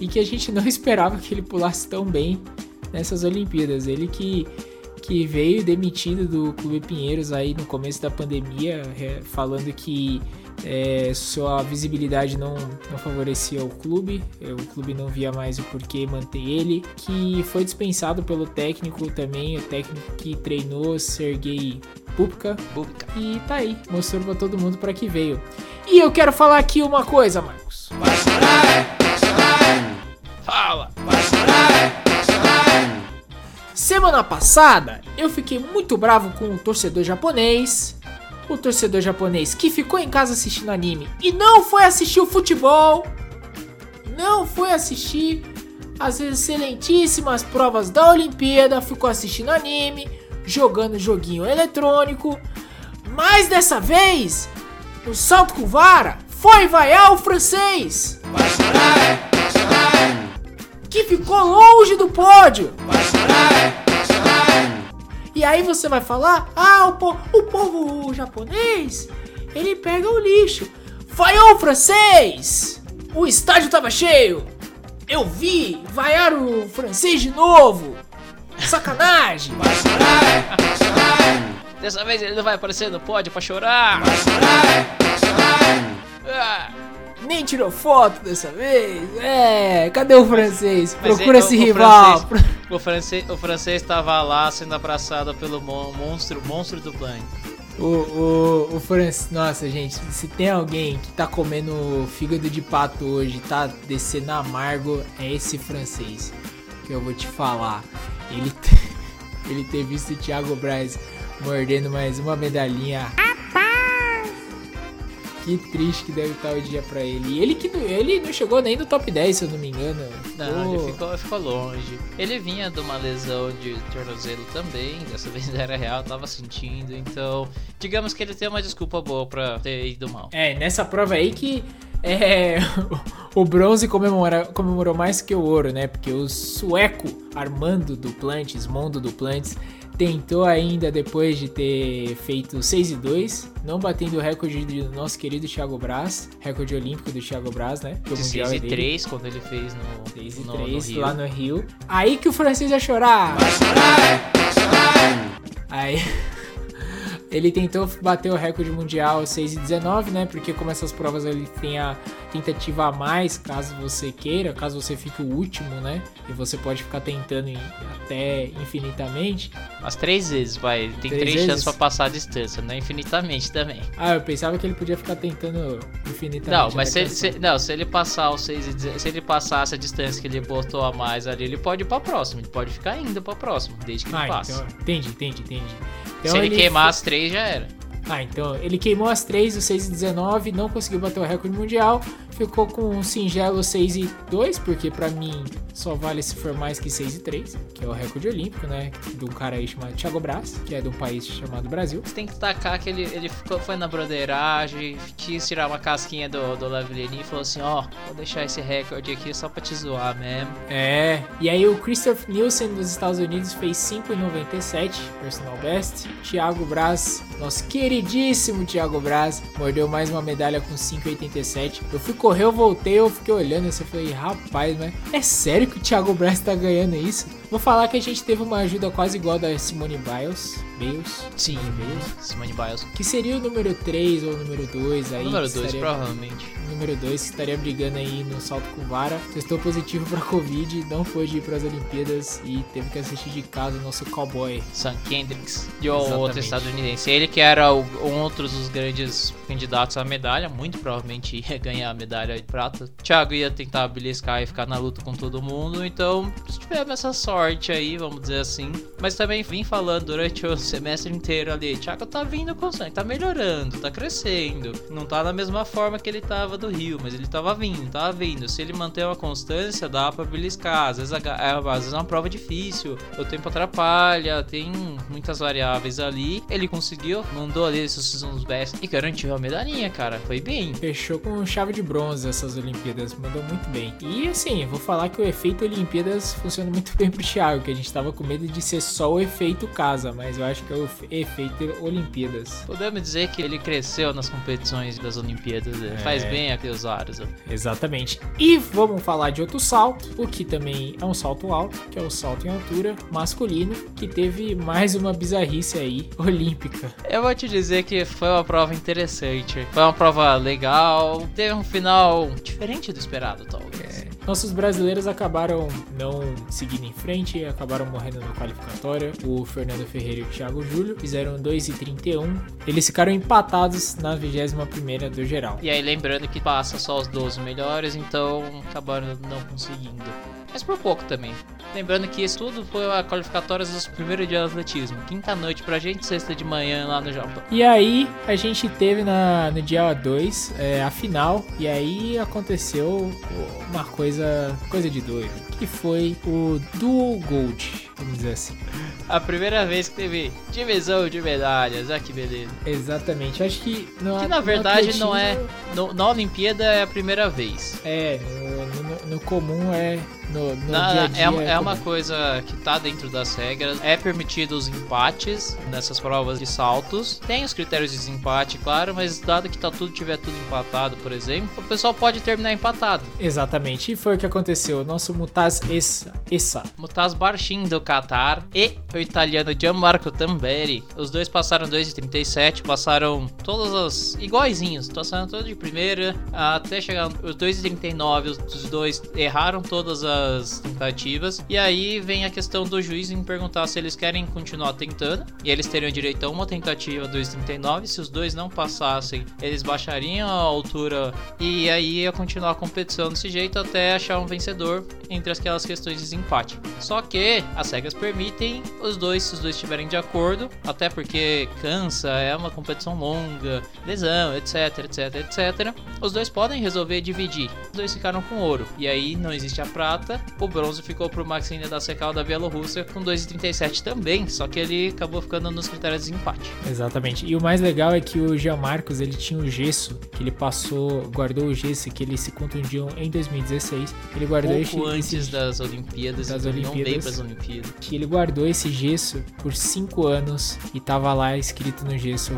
e que a gente não esperava que ele pulasse tão bem nessas Olimpíadas. Ele que que veio demitido do Clube Pinheiros aí no começo da pandemia, é, falando que é, sua visibilidade não, não favorecia o clube, é, o clube não via mais o porquê manter ele, que foi dispensado pelo técnico também, o técnico que treinou Sergei Pupka, Pupka. e tá aí, mostrou pra todo mundo para que veio. E eu quero falar aqui uma coisa, Marcos. Vai chorar, vai Semana passada eu fiquei muito bravo com o torcedor japonês. O torcedor japonês que ficou em casa assistindo anime e não foi assistir o futebol, não foi assistir as excelentíssimas provas da Olimpíada, ficou assistindo anime, jogando joguinho eletrônico, mas dessa vez, o salto com vara foi vaiar o francês. Que ficou longe do pódio. E aí você vai falar, ah, o, po o povo japonês, ele pega o lixo. Vaiou o francês! O estádio tava cheio. Eu vi vaiar o francês de novo. Sacanagem. Dessa vez ele não vai aparecer no pódio pra chorar. Ah, nem tirou foto dessa vez. É, cadê o francês? Procura esse o, rival. Francês, o francês, o francês tava lá sendo abraçado pelo monstro, monstro do plane. O, o, o francês. Nossa, gente, se tem alguém que tá comendo fígado de pato hoje, tá descendo amargo, é esse francês. Que eu vou te falar. Ele, ele ter visto o Thiago Braz mordendo mais uma medalhinha. Que triste que deve estar o dia pra ele. E ele que ele não chegou nem no top 10, se eu não me engano. Não, ele ficou, ficou longe. Ele vinha de uma lesão de tornozelo também, dessa vez era real, tava sentindo, então digamos que ele tem uma desculpa boa pra ter ido mal. É, nessa prova aí que é, o bronze comemora, comemorou mais que o ouro, né? Porque o sueco Armando Duplantis, Mondo Duplantis, tentou ainda depois de ter feito 6 e 2, não batendo o recorde do nosso querido Thiago Braz, recorde olímpico do Thiago Braz, né? De 6 e 3 quando ele fez no 6 e 3 lá no Rio. Aí que o francês ia chorar. Aí ele tentou bater o recorde mundial 6 e 19, né? Porque como essas provas ele tem a tentativa a mais, caso você queira, caso você fique o último, né? E você pode ficar tentando até infinitamente. As três vezes, vai. Tem três, três chances pra passar a distância, não é infinitamente também. Ah, eu pensava que ele podia ficar tentando infinitamente. Não, mas se ele, se, não, se ele passar o 6 e se ele passar essa distância que ele botou a mais ali, ele pode ir pra próxima. Ele pode ficar indo pra próxima, desde que ah, ele passe. Então, entendi, entendi, entendi. Então, Se ele, ele queimar as três, já era. Ah, então ele queimou as três, o 6 e 19, não conseguiu bater o recorde mundial, ficou com um singelo 6 e 2, porque para mim só vale se for mais que 6 e 3, que é o recorde olímpico, né? De um cara aí chamado Thiago Braz, que é de um país chamado Brasil. Você tem que destacar que ele, ele ficou, foi na broderagem, quis tirar uma casquinha do, do Lavellini e falou assim: Ó, oh, vou deixar esse recorde aqui só pra te zoar mesmo. É, e aí o Christopher Nielsen dos Estados Unidos fez 5,97, personal best. Thiago Braz, nosso queridíssimo Thiago Braz, mordeu mais uma medalha com 5,87. Eu fui correr, eu voltei, eu fiquei olhando assim, eu falei, rapaz, mas é sério que o Thiago Braz tá ganhando isso? Vou falar que a gente teve uma ajuda quase igual da Simone Biles. Biles? Sim, Biles. Simone Biles. Que seria o número 3 ou o número 2 aí. Número 2, provavelmente. Número 2 que estaria brigando aí no salto com vara. Testou positivo pra Covid, não pôde ir pras Olimpíadas e teve que assistir de casa o nosso cowboy. Sam Kendricks, de outro estadunidense. Ele que era o, um outro dos grandes candidatos à medalha, muito provavelmente ia ganhar a medalha de prata. Thiago ia tentar beliscar e ficar na luta com todo mundo, então se tivemos essa sorte aí, vamos dizer assim. Mas também vim falando durante o semestre inteiro ali, Thiago tá vindo constante, tá melhorando, tá crescendo. Não tá da mesma forma que ele tava do Rio, mas ele tava vindo, tava vindo. Se ele manter uma constância, dá pra beliscar. Às vezes, é, às vezes é uma prova difícil, o tempo atrapalha, tem muitas variáveis ali. Ele conseguiu, mandou ali esses uns best e garantiu a medalhinha, cara. Foi bem. Fechou com chave de bronze essas Olimpíadas, mandou muito bem. E assim, vou falar que o efeito Olimpíadas funciona muito bem pro Thiago, que a gente tava com medo de ser só o efeito casa, mas eu acho que é o efeito Olimpíadas. Podemos dizer que ele cresceu nas competições das Olimpíadas, né? é. faz bem aqui os aros. Exatamente. E vamos falar de outro salto, o que também é um salto alto, que é o salto em altura masculino, que teve mais uma bizarrice aí, olímpica. Eu vou te dizer que foi uma prova interessante, foi uma prova legal, teve um final diferente do esperado, talvez. É. Nossos brasileiros acabaram não seguindo em frente, acabaram morrendo na qualificatória. O Fernando Ferreira e o Thiago Júlio fizeram 2 e 31. Eles ficaram empatados na 21 do geral. E aí lembrando que passa só os 12 melhores, então acabaram não conseguindo. Mas por pouco também. Lembrando que isso tudo foi a qualificatórias dos primeiros dias de atletismo. Quinta noite pra gente, sexta de manhã lá no Japão. E aí, a gente teve na, no dia 2 é, a final. E aí aconteceu uma coisa, coisa de doido. Que foi o Dual Gold, vamos dizer assim. A primeira vez que teve divisão de medalhas, olha que beleza. Exatamente, acho que... No, que na verdade no não é... No, na Olimpíada é a primeira vez. É, no, no, no comum é no, no Na, dia a dia. É, é uma coisa que tá dentro das regras. É permitido os empates nessas provas de saltos. Tem os critérios de desempate, claro, mas dado que tá tudo tiver tudo empatado, por exemplo, o pessoal pode terminar empatado. Exatamente. E foi o que aconteceu. O nosso Mutaz Essa. Essa. Mutaz Barchin do Qatar e o italiano Gianmarco Tamberi. Os dois passaram 2,37, passaram todas as iguaizinhos, passaram todos de primeira até chegar os 2,39. Os dois erraram todas as das tentativas. E aí vem a questão do juiz em perguntar se eles querem continuar tentando. E eles teriam direito a uma tentativa 2,39. Se os dois não passassem, eles baixariam a altura. E aí ia continuar a competição desse jeito até achar um vencedor entre aquelas questões de desempate. Só que as regras permitem os dois, se os dois estiverem de acordo, até porque cansa, é uma competição longa, lesão, etc, etc, etc. Os dois podem resolver dividir. Os dois ficaram com ouro. E aí não existe a prata prata, o bronze ficou pro Maxine da Secal da Bielorrússia com 2,37 também, só que ele acabou ficando nos critérios de empate. Exatamente. E o mais legal é que o Jean Marcos, ele tinha o gesso, que ele passou, guardou o gesso, que ele se contundiu em 2016. Ele guardou Pouco esse, antes esse, das Olimpíadas, das então Olimpíadas, não veio pras Olimpíadas. Que ele guardou esse gesso por 5 anos e tava lá escrito no gesso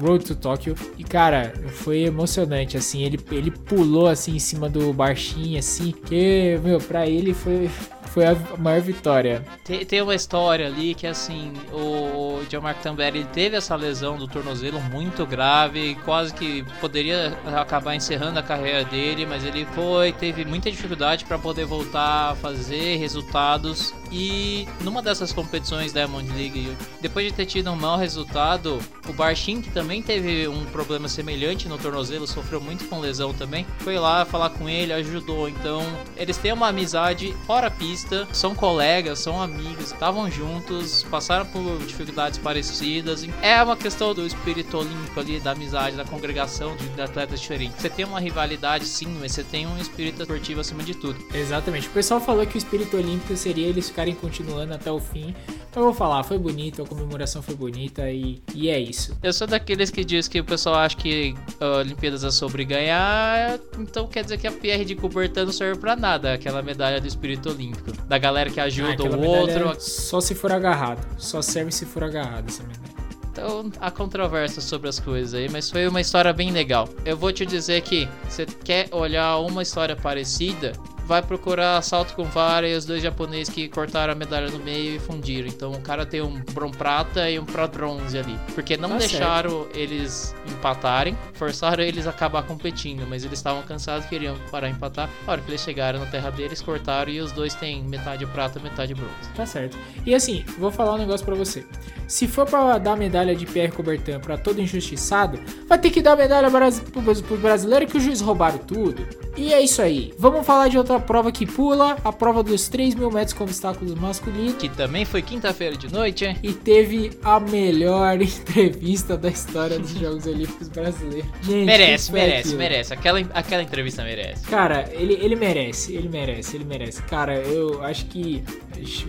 Road to Tokyo. E cara, foi emocionante, assim, ele, ele pulou assim em cima do barchinho, assim, que, meu, pra ele foi, foi a maior vitória. Tem, tem uma história ali que assim, o Gianmarco Tamberi teve essa lesão do tornozelo muito grave, quase que poderia acabar encerrando a carreira dele, mas ele foi, teve muita dificuldade para poder voltar a fazer resultados e numa dessas competições da Diamond League, depois de ter tido um mau resultado, o Barshin, que também teve um problema semelhante no tornozelo, sofreu muito com lesão também, foi lá falar com ele, ajudou. Então, eles têm uma amizade fora pista, são colegas, são amigos, estavam juntos, passaram por dificuldades parecidas. É uma questão do espírito olímpico ali, da amizade, da congregação de atletas diferentes. Você tem uma rivalidade sim, mas você tem um espírito esportivo acima de tudo. Exatamente. O pessoal falou que o espírito olímpico seria eles ficarem continuando até o fim. Eu vou falar, foi bonito, a comemoração foi bonita e, e é isso. Eu sou daqueles que diz que o pessoal acha que a Olimpíadas é sobre ganhar, então quer dizer que a PR de Coubertin não serve pra nada, aquela medalha do espírito olímpico. Da galera que ajuda ah, o outro. Só se for agarrado. Só serve se for agarrado essa medalha. Então há controvérsia sobre as coisas aí, mas foi uma história bem legal. Eu vou te dizer que você quer olhar uma história parecida, vai procurar salto com vara e os dois japoneses que cortaram a medalha no meio e fundiram. Então o cara tem um bron prata e um prata bronze ali. Porque não tá deixaram certo. eles empatarem, forçaram eles a acabar competindo, mas eles estavam cansados, queriam parar empatar. A hora que eles chegaram na terra deles, cortaram e os dois têm metade prata, metade bronze. Tá certo. E assim, vou falar um negócio para você. Se for para dar medalha de Pierre Coubertin para todo injustiçado, vai ter que dar medalha pro, pro brasileiro que o juiz roubaram tudo. E é isso aí. Vamos falar de outra outra prova que pula, a prova dos 3 mil metros com obstáculos masculinos. Que também foi quinta-feira de noite, hein? E teve a melhor entrevista da história dos Jogos Olímpicos brasileiros. Gente, merece, merece, aquilo? merece. Aquela, aquela entrevista merece. Cara, ele, ele merece, ele merece, ele merece. Cara, eu acho que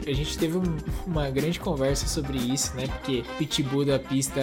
a gente teve um, uma grande conversa sobre isso, né? Porque Pitbull da pista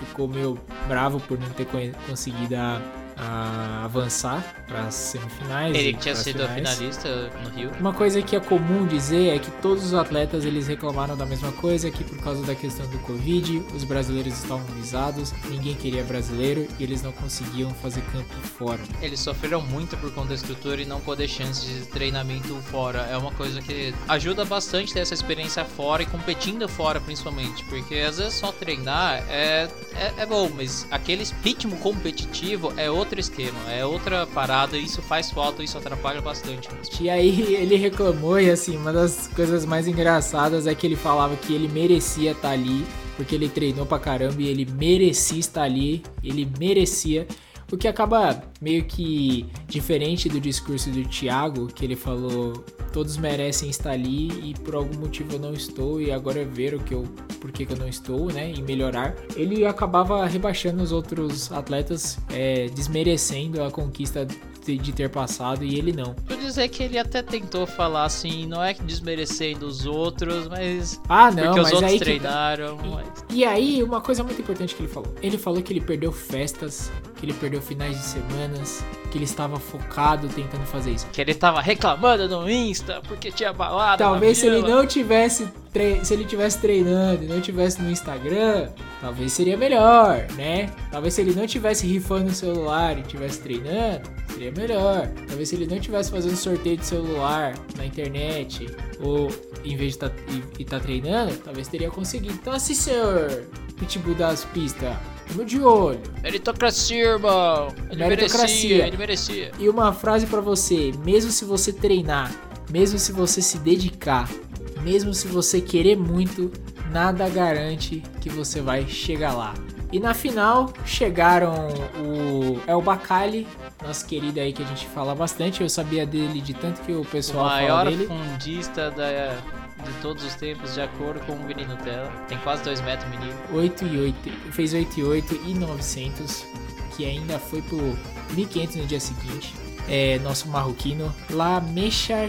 ficou meio bravo por não ter conseguido a a avançar para as semifinais. Ele tinha sido finais. finalista no Rio. Uma coisa que é comum dizer é que todos os atletas eles reclamaram da mesma coisa, que por causa da questão do Covid, os brasileiros estavam visados, ninguém queria brasileiro e eles não conseguiam fazer campo fora. Eles sofreram muito por conta da estrutura e não poder chance de treinamento fora. É uma coisa que ajuda bastante ter essa experiência fora e competindo fora principalmente, porque às vezes só treinar é, é, é bom, mas aquele ritmo competitivo é outro outro esquema, é outra parada, isso faz falta, isso atrapalha bastante. E aí ele reclamou e assim, uma das coisas mais engraçadas é que ele falava que ele merecia estar ali, porque ele treinou pra caramba e ele merecia estar ali, ele merecia. O que acaba meio que diferente do discurso do Thiago, que ele falou todos merecem estar ali e por algum motivo eu não estou e agora é ver o que eu por que, eu não estou, né, e melhorar. Ele acabava rebaixando os outros atletas, é, desmerecendo a conquista de ter passado e ele não. Vou dizer que ele até tentou falar assim, não é que desmerecendo os outros, mas. Ah, não, porque os outros treinaram. Que... Mas... E, aí, uma coisa muito importante que ele falou: ele falou que ele perdeu festas, que ele perdeu finais de semanas, que ele estava focado tentando fazer isso. Que ele estava reclamando no Insta porque tinha balada. Talvez se ele não tivesse tre... se ele tivesse treinando e não tivesse no Instagram, talvez seria melhor, né? Talvez se ele não tivesse rifando o celular e tivesse treinando, seria melhor. Talvez se ele não tivesse fazendo sorteio de celular na internet ou em vez de estar tá, tá treinando, talvez teria conseguido. Então assim, senhor Pitbull das pistas, Tamo de olho. Meritocracia, irmão. Ele Meritocracia. merecia, ele merecia. E uma frase para você, mesmo se você treinar, mesmo se você se dedicar, mesmo se você querer muito, nada garante que você vai chegar lá. E na final chegaram o El Bacali, nosso querido aí que a gente fala bastante. Eu sabia dele de tanto que o pessoal o maior fala dele. fundista da, de todos os tempos, de acordo com o Vini Nutella. Tem quase 2 metros, menino. 8 e 8, fez 8 e 8 e 900, que ainda foi pro 1500 no dia seguinte é, nosso marroquino, Lamecha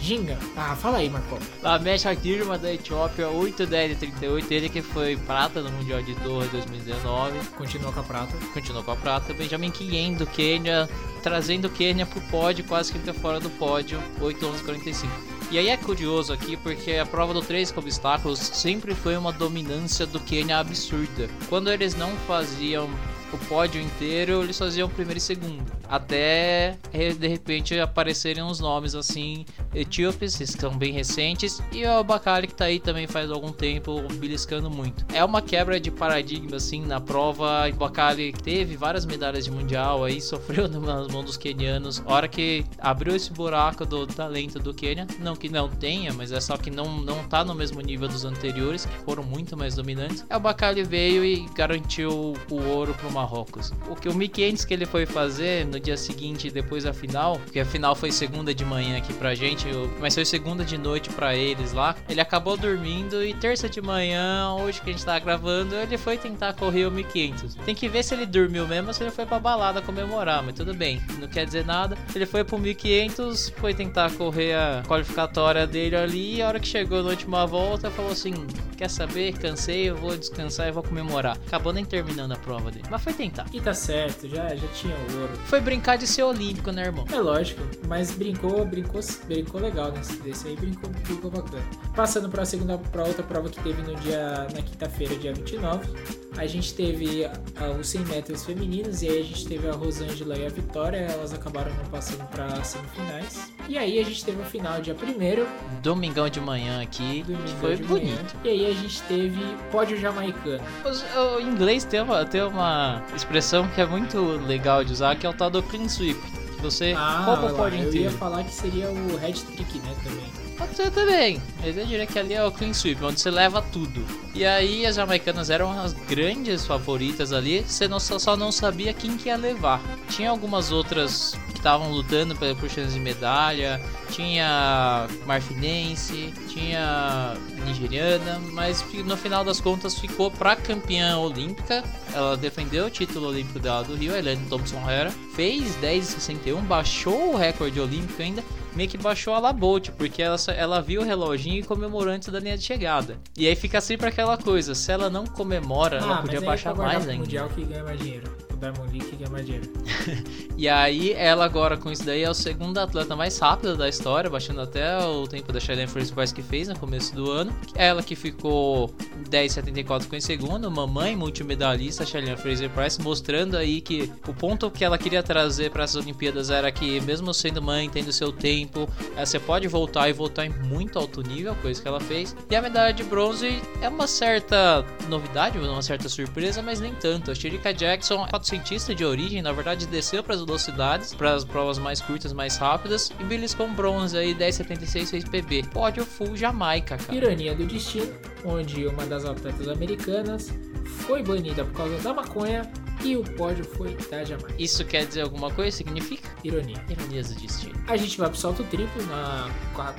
Ginga. Ah, fala aí, Marco. Lamecha Girma da Etiópia, 8, 10 e 38. Ele que foi prata no Mundial de Torre 2019. Continuou com a prata. Continuou com a prata. Benjamin Kien do Quênia, trazendo o Quênia pro pódio, quase que ele tá fora do pódio, 8, 11, 45. E aí é curioso aqui porque a prova do 3 com obstáculos sempre foi uma dominância do Quênia absurda. Quando eles não faziam o pódio inteiro, eles faziam primeiro e segundo. Até de repente aparecerem uns nomes assim, etíopes, que são bem recentes, e o Bacali que tá aí também faz algum tempo, beliscando muito. É uma quebra de paradigma assim na prova. O Bacali teve várias medalhas de mundial aí, sofreu nas mãos dos quenianos. Hora que abriu esse buraco do talento do Quênia, não que não tenha, mas é só que não, não tá no mesmo nível dos anteriores, que foram muito mais dominantes. É o Bacali veio e garantiu o ouro para uma Marrocos. O que o 1500 que ele foi fazer no dia seguinte, depois da final, porque a final foi segunda de manhã aqui pra gente, mas foi segunda de noite para eles lá. Ele acabou dormindo e terça de manhã, hoje que a gente tá gravando, ele foi tentar correr o 1500. Tem que ver se ele dormiu mesmo ou se ele foi pra balada comemorar, mas tudo bem, não quer dizer nada. Ele foi pro 1500, foi tentar correr a qualificatória dele ali, e a hora que chegou na última volta, falou assim: Quer saber? Cansei, eu vou descansar e vou comemorar. Acabou nem terminando a prova dele. Mas foi tentar. E tá certo, já, já tinha ouro. Foi brincar de ser olímpico, né, irmão? É lógico, mas brincou, brincou, brincou legal nesse desse aí, brincou, brincou bacana. Passando para a segunda, para outra prova que teve no dia na quinta-feira, dia 29, a gente teve uh, os 100 metros femininos e aí a gente teve a Rosângela e a Vitória, elas acabaram não passando para semifinais. E aí a gente teve o final dia 1 Domingão de manhã aqui, Domingão foi bonito. Manhã. E aí a gente teve pódio jamaicano. O, o inglês tem uma, tem uma expressão que é muito legal de usar, que é o tal do clean sweep. Você ah, rouba o pódio eu inteiro. Eu ia falar que seria o head trick, né, também. Pode ser também, mas eu diria que ali é o clean sweep, onde você leva tudo. E aí as jamaicanas eram as grandes favoritas ali, você não, só não sabia quem que ia levar. Tinha algumas outras que estavam lutando por chance de medalha, tinha marfinense, tinha nigeriana, mas no final das contas ficou para campeã olímpica. Ela defendeu o título olímpico dela do Rio, a Helene Thompson Hera, fez 10,61, baixou o recorde olímpico ainda, meio que baixou a Labolt, porque ela, ela viu o reloginho e comemorou antes da linha de chegada. E aí fica sempre aquela coisa, se ela não comemora, ah, ela podia baixar mais ainda. Mundial que ganha mais dinheiro. Diamond League dinheiro. e aí, ela agora com isso daí é o segundo atleta mais rápido da história, baixando até o tempo da Shailene Fraser Price que fez no começo do ano. Ela que ficou 10,74 ficou em segundo, mamãe multimedalista Shailene Fraser Price, mostrando aí que o ponto que ela queria trazer para essas Olimpíadas era que mesmo sendo mãe, tendo seu tempo, eh, você pode voltar e voltar em muito alto nível, coisa que ela fez. E a medalha de bronze é uma certa novidade, uma certa surpresa, mas nem tanto. A Shirika Jackson, cientista de origem, na verdade, desceu para as velocidades, para as provas mais curtas, mais rápidas, e beliscou um bronze aí, 10,76 fez PB. Pódio full Jamaica, cara. Ironia do destino, onde uma das atletas americanas foi banida por causa da maconha e o pódio foi da Jamaica. Isso quer dizer alguma coisa? Significa? Ironia. Ironias do destino. A gente vai pro salto triplo, na,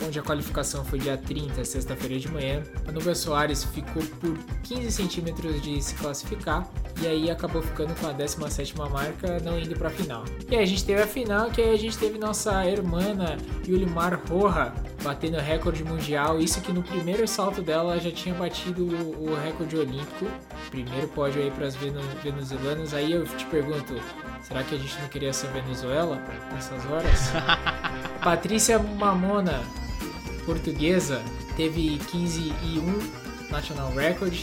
onde a qualificação foi dia 30, sexta-feira de manhã. A Nubia Soares ficou por 15 centímetros de se classificar e aí acabou ficando com a 17 marca, não indo pra final. E aí a gente teve a final, que aí a gente teve nossa irmã Yulimar Roja batendo recorde mundial. Isso que no primeiro salto dela já tinha batido o, o recorde olímpico. Primeiro pódio aí para as venezuelanas. Aí eu te pergunto, será que a gente não queria ser Venezuela nessas horas? Patrícia Mamona, portuguesa, teve 15 e 1 National Record.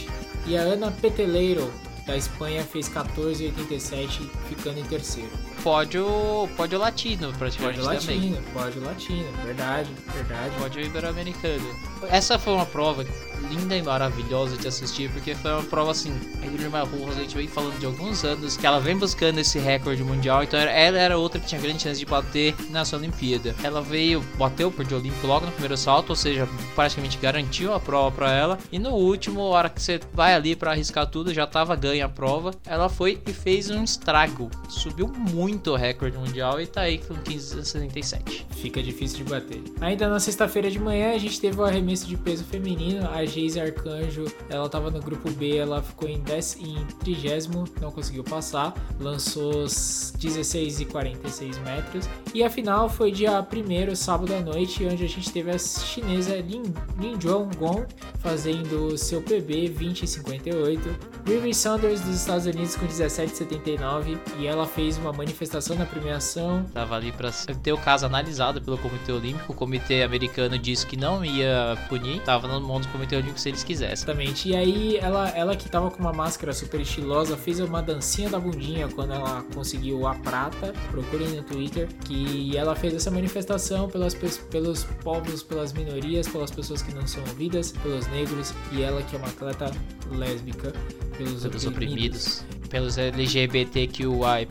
E a Ana Peteleiro, da Espanha, fez 14,87, ficando em terceiro pódio, pódio latino, praticamente pódio também. Latino, pódio latino, verdade, verdade. Pódio ibero-americano. Essa foi uma prova linda e maravilhosa de assistir, porque foi uma prova assim. A Irma Rojas, a gente vem falando de alguns anos que ela vem buscando esse recorde mundial, então ela era outra que tinha grande chance de bater nessa Olimpíada. Ela veio, bateu o pódio olímpico logo no primeiro salto, ou seja, praticamente garantiu a prova para ela. E no último, hora que você vai ali para arriscar tudo, já tava ganha a prova, ela foi e fez um estrago. Subiu muito o recorde mundial e tá aí com 15,67. Fica difícil de bater. Ainda na sexta-feira de manhã, a gente teve o arremesso de peso feminino. A Geise Arcanjo, ela tava no grupo B, ela ficou em, 10, em 30, não conseguiu passar, lançou 16 e 46 metros. E a final foi dia 1 sábado à noite, onde a gente teve a chinesa Lin, Lin Gong fazendo seu PB 20 e 58. Riri Saunders dos Estados Unidos com 17,79 e ela fez uma manifestação na premiação. Tava ali para ter o caso analisado pelo Comitê Olímpico. O Comitê Americano disse que não ia punir, tava no mão do Comitê Olímpico se eles quisessem. Exatamente. E aí ela, ela que tava com uma máscara super estilosa fez uma dancinha da bundinha quando ela conseguiu a prata. Procurem no Twitter que ela fez essa manifestação pelas, pelos povos, pelas minorias, pelas pessoas que não são ouvidas, pelos negros e ela que é uma atleta lésbica, pelos, pelos oprimidos, oprimidos pelos LGBTQI+.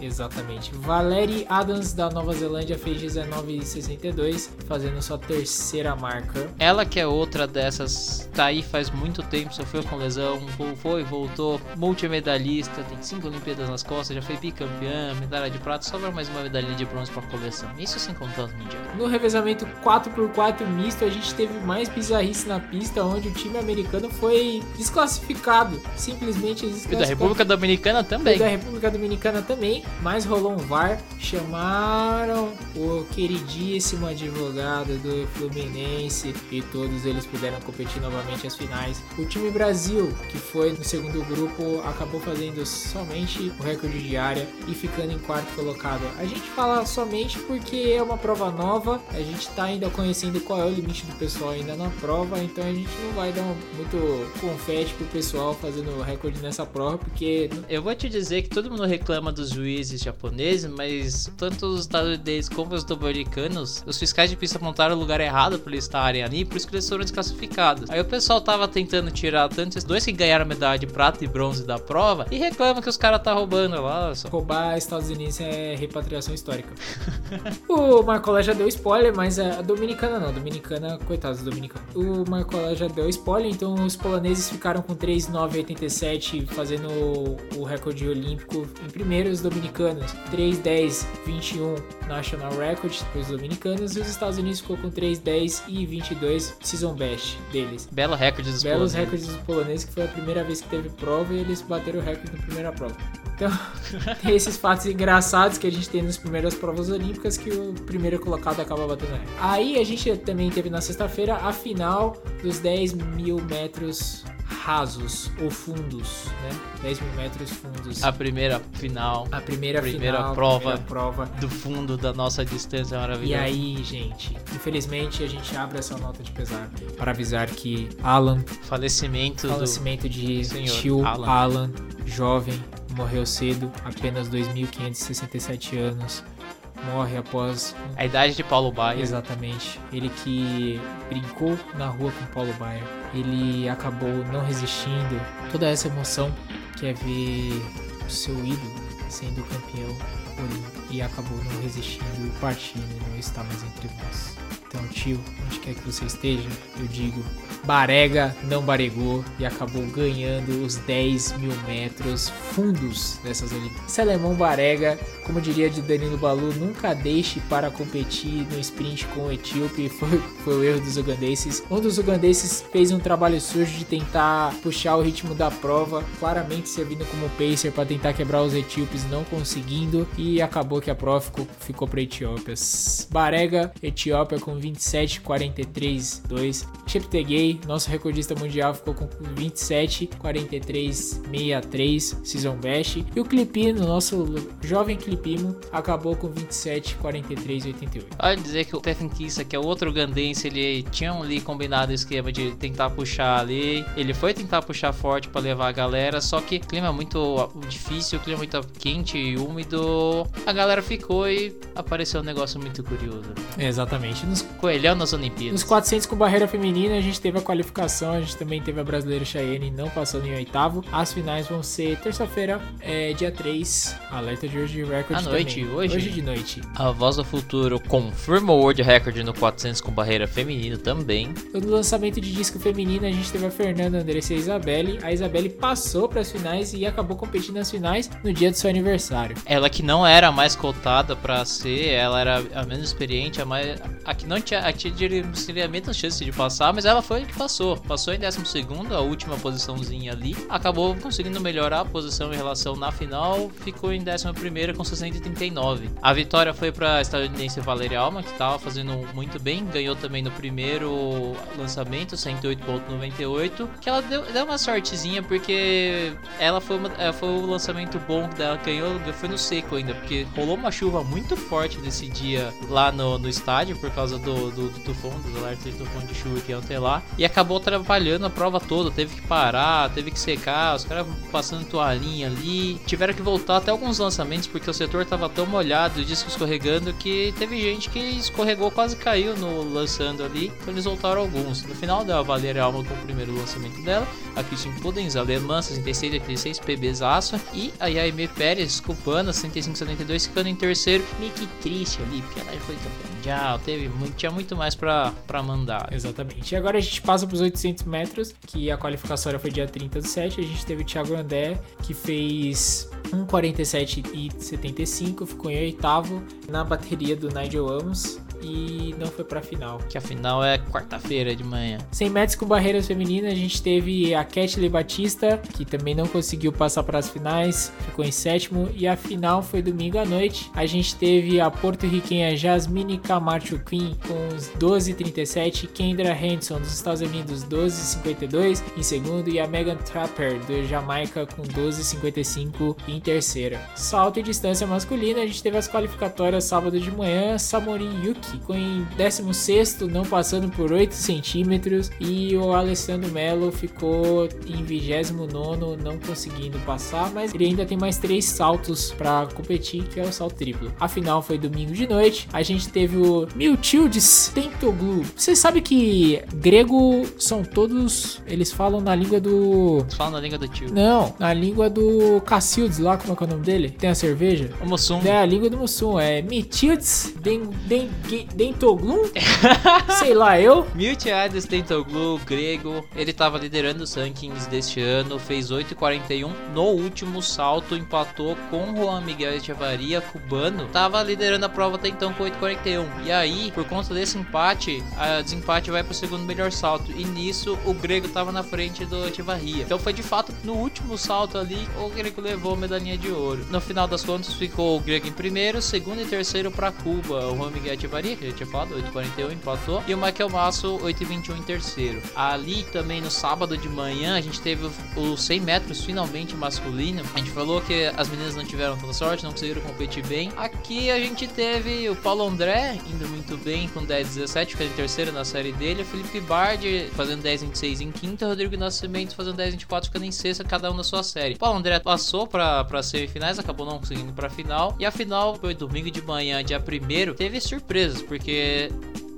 Exatamente. Valerie Adams da Nova Zelândia fez 19,62, fazendo sua terceira marca. Ela que é outra dessas, tá aí faz muito tempo, sofreu com lesão, foi, voltou, multimedalhista, tem cinco Olimpíadas nas costas, já foi bicampeã, medalha de prata, sobra mais uma medalha de bronze para coleção. Isso sem contar os mundiais. No revezamento 4x4 misto, a gente teve mais bizarrice na pista, onde o time americano foi desclassificado, simplesmente desclassificado. E da República Dominicana também. E da República Dominicana também mas rolou um VAR, chamaram o queridíssimo advogado do Fluminense e todos eles puderam competir novamente as finais. O time Brasil, que foi no segundo grupo, acabou fazendo somente o recorde de área e ficando em quarto colocado. A gente fala somente porque é uma prova nova, a gente está ainda conhecendo qual é o limite do pessoal ainda na prova, então a gente não vai dar muito confete pro pessoal fazendo recorde nessa prova, porque eu vou te dizer que todo mundo reclama dos juízes juízes japoneses, mas tanto os estadunidenses como os dominicanos, os fiscais de pista montaram o lugar errado para eles estarem ali, por isso que eles foram desclassificados. Aí o pessoal tava tentando tirar tanto esses dois que ganharam medalha de prata e bronze da prova e reclama que os caras tá roubando lá. Roubar Estados Unidos é repatriação histórica. o Marcola já deu spoiler, mas a dominicana não, a dominicana, coitados do dominicano. O Marcola já deu spoiler, então os poloneses ficaram com 3,987 fazendo o recorde olímpico em primeiro, os dominicanos dominicanos 3, 10, 21 National Record para os dominicanos e os Estados Unidos ficou com 3, 10 e 22 Season Best deles. Belo recorde dos Belos recordes dos poloneses que foi a primeira vez que teve prova e eles bateram o recorde na primeira prova. Então, tem esses fatos engraçados que a gente tem nas primeiras provas olímpicas que o primeiro colocado acaba batendo recorde. Aí a gente também teve na sexta-feira a final dos 10 mil metros rasos ou fundos, né? 10 mil metros fundos. A primeira final. A primeira, primeira final, prova, primeira prova do fundo da nossa distância maravilhosa. E aí, gente, infelizmente a gente abre essa nota de pesar para avisar que Alan, falecimento, falecimento do de tio Alan. Alan, jovem, morreu cedo, apenas 2.567 anos morre após a idade de Paulo Baier. Exatamente. Ele que brincou na rua com Paulo Baier. Ele acabou não resistindo. Toda essa emoção que é ver o seu ídolo sendo campeão e acabou não resistindo e partindo e não está mais entre nós. Então, tio, onde quer que você esteja, eu digo Barega não baregou e acabou ganhando os 10 mil metros fundos dessas Olimpíadas. Selemão Barega, como diria de Danilo Balu, nunca deixe para competir no sprint com o etíope, foi, foi o erro dos ugandeses. Um dos ugandeses fez um trabalho sujo de tentar puxar o ritmo da prova, claramente servindo como pacer para tentar quebrar os etíopes, não conseguindo, e acabou que a prova ficou, ficou para Etiópias. Barega, Etiópia com 27, 43, 2. Cheptegei nosso recordista mundial ficou com 27, 43, 63, Season Best. E o Clipino, nosso jovem Acabou com 27, 43, 88. Pode dizer que o Stephen Kissa, que é outro gandense, ele tinha ali combinado o esquema de tentar puxar ali. Ele foi tentar puxar forte para levar a galera, só que clima é muito difícil, clima é muito quente e úmido. A galera ficou e apareceu um negócio muito curioso. exatamente. Nos, Coelhão nas Olimpíadas. Nos 400 com barreira feminina, a gente teve a qualificação, a gente também teve a brasileira Cheyenne não passando em oitavo. As finais vão ser terça-feira, é, dia 3, alerta de hoje de recorde À noite, também. hoje? Hoje de noite. A Voz do Futuro confirma o World Record no 400 com barreira feminina também. No lançamento de disco feminino, a gente teve a Fernanda Andressa e a Isabelle. A Isabelle passou para as finais e acabou competindo nas finais no dia do seu aniversário. Ela que não era a mais cotada para ser, ela era a menos experiente, a mais a que não tinha, a que teria menos chance de passar, mas ela foi que passou. Passou em 12 a última posiçãozinha ali. Acabou conseguindo melhorar a posição em relação na final, ficou em 11 com 639. A vitória foi para a estadunidense Valeria Alma, que estava fazendo muito bem, ganhou também no primeiro lançamento, 108.98, que ela deu, deu uma sortezinha porque ela foi, uma, ela foi o lançamento bom dela, ganhou, foi no seco ainda, porque rolou uma chuva muito forte nesse dia lá no, no estádio por causa do, do, do tufão, do alerta de tufão de chuva que ia ter lá, e acabou atrapalhando a prova toda, teve que parar, teve que secar, os caras passando toalhinha ali, tiveram que voltar até alguns lançamentos porque o setor tava tão molhado, o disco escorregando que teve gente que escorregou, quase caiu no lançando ali, então eles voltaram alguns. No final da Valeria Alma com o primeiro lançamento dela, a Christian Pudens, alemã, 66 86 PBzaço, e a Yaime Pérez, cubana, 65 72 ficando em terceiro, meio que triste ali, porque ela foi campeã mundial, teve muito, tinha muito mais pra, mandar. Exatamente. E agora a gente passa pros 800 metros, que a qualificação foi dia 30 do 7. A gente teve o Thiago André, que fez 1,47 e 75, ficou em oitavo na bateria do Nigel Amos e não foi pra final. Que a final é quarta-feira de manhã. 100 metros com barreiras femininas, a gente teve a Ketley Batista, que também não conseguiu passar para as finais, ficou em sétimo, e a final foi domingo à noite. A gente teve a porto-riquenha Jasmine Camacho Queen com 12,37, Kendra Henderson dos Estados Unidos 12,52 em segundo, e a Megan Trapper do Jamaica com 12,55 em terceira. Salto e distância masculina, a gente teve as qualificatórias sábado de manhã, Samori Yuki ficou em 16, não passando por 8 centímetros, e o Alessandro Melo ficou em 29, não conseguindo passar, mas ele ainda tem mais três saltos para competir, que é o salto triplo. A final foi domingo de noite, a gente teve o Miltildes Tentoglu. Você sabe que grego são todos, eles falam na língua do. Eles falam na língua do tio. Não, na língua do Cacildes lá, como é, que é o nome dele? Tem a cerveja? O Mussum. É a língua do Mussum, é Miltildes Den, Den, Dentoglum? Sei lá, eu. Miltiades Dentoglu, grego, ele estava liderando os rankings deste ano, fez 8,41 no último salto, empatou com Juan Miguel Echevarria, cubano, estava liderando a prova até então com 8,41. E aí, por conta desse empate, a desempate vai para o segundo melhor salto, e nisso o grego estava na frente do Echevarria. Então foi de fato no último salto ali, o grego levou a medalhinha de ouro. No final das contas, ficou o grego em primeiro, segundo e terceiro para Cuba, o Juan Miguel Echevarria, que eu tinha falado, 8,41 empatou. E o Michael Masso, 8,21 em terceiro. Ali também no sábado de manhã, a gente teve os 100 metros finalmente masculino. A gente falou que as meninas não tiveram tanta sorte, não conseguiram competir bem. Aqui a gente teve o Paulo André indo muito bem com 10,17, ficando em terceiro na série dele. O Felipe Bard fazendo 10,26 em quinta. Rodrigo Nascimento fazendo 10,24, ficando em sexta, cada um na sua série. O Paulo André passou para semifinais, acabou não conseguindo para final. E a final foi domingo de manhã, dia 1 teve surpresas, porque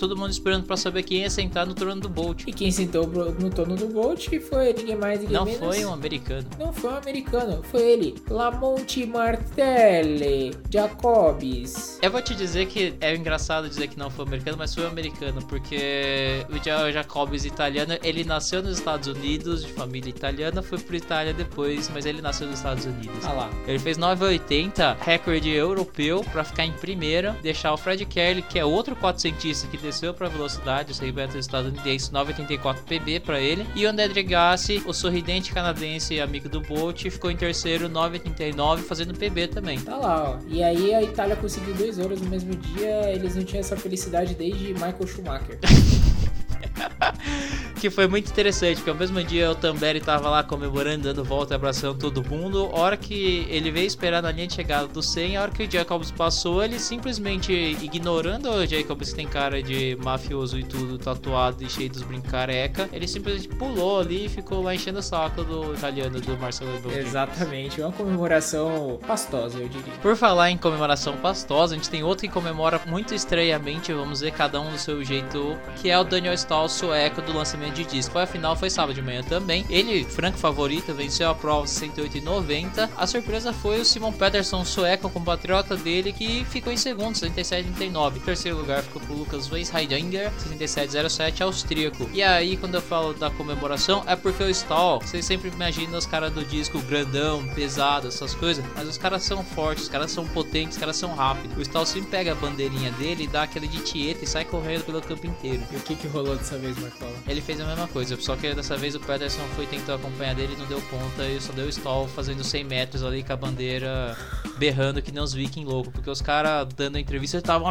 todo mundo esperando para saber quem ia sentar no trono do Bolt. E quem sentou no trono do Bolt foi ninguém mais, ninguém Não menos. foi um americano. Não foi um americano, foi ele. Lamonte Martelli Jacobs. Eu vou te dizer que é engraçado dizer que não foi americano, mas foi um americano, porque o Jacobs italiano, ele nasceu nos Estados Unidos, de família italiana, foi pro Itália depois, mas ele nasceu nos Estados Unidos. Ah lá. Ele fez 9,80, recorde europeu, para ficar em primeira, deixar o Fred Kelly, que é outro 400 que desceu para velocidade, o 100 metros estadunidense, 9,84 PB para ele, e o André Dregassi, o sorridente canadense amigo do Bolt, ficou em terceiro, 9,89, fazendo PB também. Tá lá, ó. E aí a Itália conseguiu dois ouros no mesmo dia, eles não tinham essa felicidade desde Michael Schumacher. que foi muito interessante, porque ao mesmo dia o Tamberi tava lá comemorando, dando volta, abraçando todo mundo. A hora que ele veio esperar na linha de chegada do 100, a hora que o Jacobs passou, ele simplesmente ignorando o Jacobs que tem cara de mafioso e tudo, tatuado e cheio dos brincareca, ele simplesmente pulou ali e ficou lá enchendo o saco do italiano do Marcelo Ebrard. Exatamente, uma comemoração pastosa, eu diria. Por falar em comemoração pastosa, a gente tem outro que comemora muito estranhamente, vamos ver cada um do seu jeito, que é o Daniel Stahl sueco do lançamento de disco. A final, foi sábado de manhã também. Ele, franco favorito, venceu a prova 68 e 90. A surpresa foi o Simon Peterson, sueco, compatriota dele, que ficou em segundo, 67 e 39. Em terceiro lugar ficou pro Lucas Weisheidinger, 6707, austríaco. E aí, quando eu falo da comemoração, é porque o Stall, vocês sempre imaginam os caras do disco grandão, pesado, essas coisas, mas os caras são fortes, os caras são potentes, os caras são rápidos. O Stall sempre pega a bandeirinha dele dá aquele de tieta e sai correndo pelo campo inteiro. E o que que rolou dessa vez, Marcola? Ele fez a mesma coisa, só que dessa vez o Pederson foi tentar acompanhar dele e não deu conta e só deu stall fazendo 100 metros ali com a bandeira berrando que nem os vikings loucos, porque os caras dando a entrevista estavam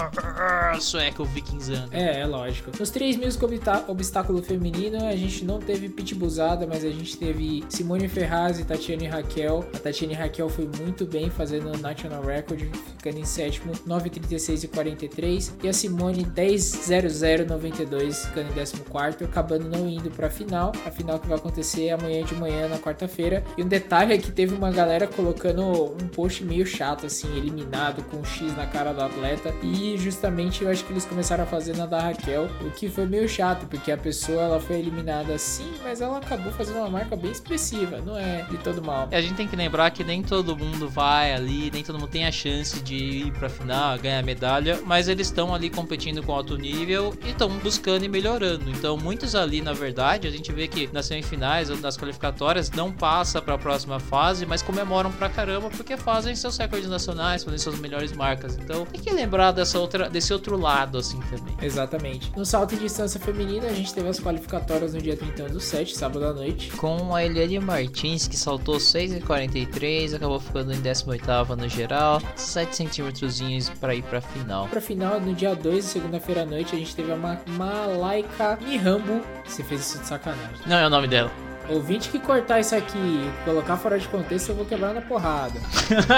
sueco vikingzando. É, é lógico. Nos 3 mil obstáculo feminino, a gente não teve pitbullzada, mas a gente teve Simone Ferraz e Tatiane Raquel. A Tatiane Raquel foi muito bem fazendo o National Record, ficando em sétimo, 9,36 e 43. E a Simone 10,0092, ficando em décimo quarto, acabando não indo para a final. A final que vai acontecer amanhã de manhã, na quarta-feira. E um detalhe é que teve uma galera colocando um post meio chato, assim, eliminado com um X na cara do atleta. E justamente eu acho que eles começaram a fazer na da Raquel, o que foi meio chato, porque a pessoa ela foi eliminada assim, mas ela acabou fazendo uma marca bem expressiva, não é de todo mal. A gente tem que lembrar que nem todo mundo vai ali, nem todo mundo tem a chance de ir pra final, ganhar medalha, mas eles estão ali competindo com alto nível e estão buscando e melhorando. Então, muitos ali, na verdade, a gente vê que nas semifinais ou nas qualificatórias não passa para a próxima fase, mas comemoram pra caramba porque fazem seus recordes nacionais, fazem suas melhores marcas. Então, tem que lembrar dessa outra, desse outro lado assim também. Exatamente. No salto de distância feminina, a gente teve as qualificatórias no dia 31 do 7, sábado à noite. Com a Eliane Martins, que saltou 6,43, acabou ficando em 18 no geral, 7 centímetros para ir pra final. Pra final, no dia 2, segunda-feira à noite, a gente teve a Ma Malaika Mihambo. Você fez isso de sacanagem. Não é o nome dela. Ouvinte que cortar isso aqui colocar fora de contexto, eu vou quebrar na porrada.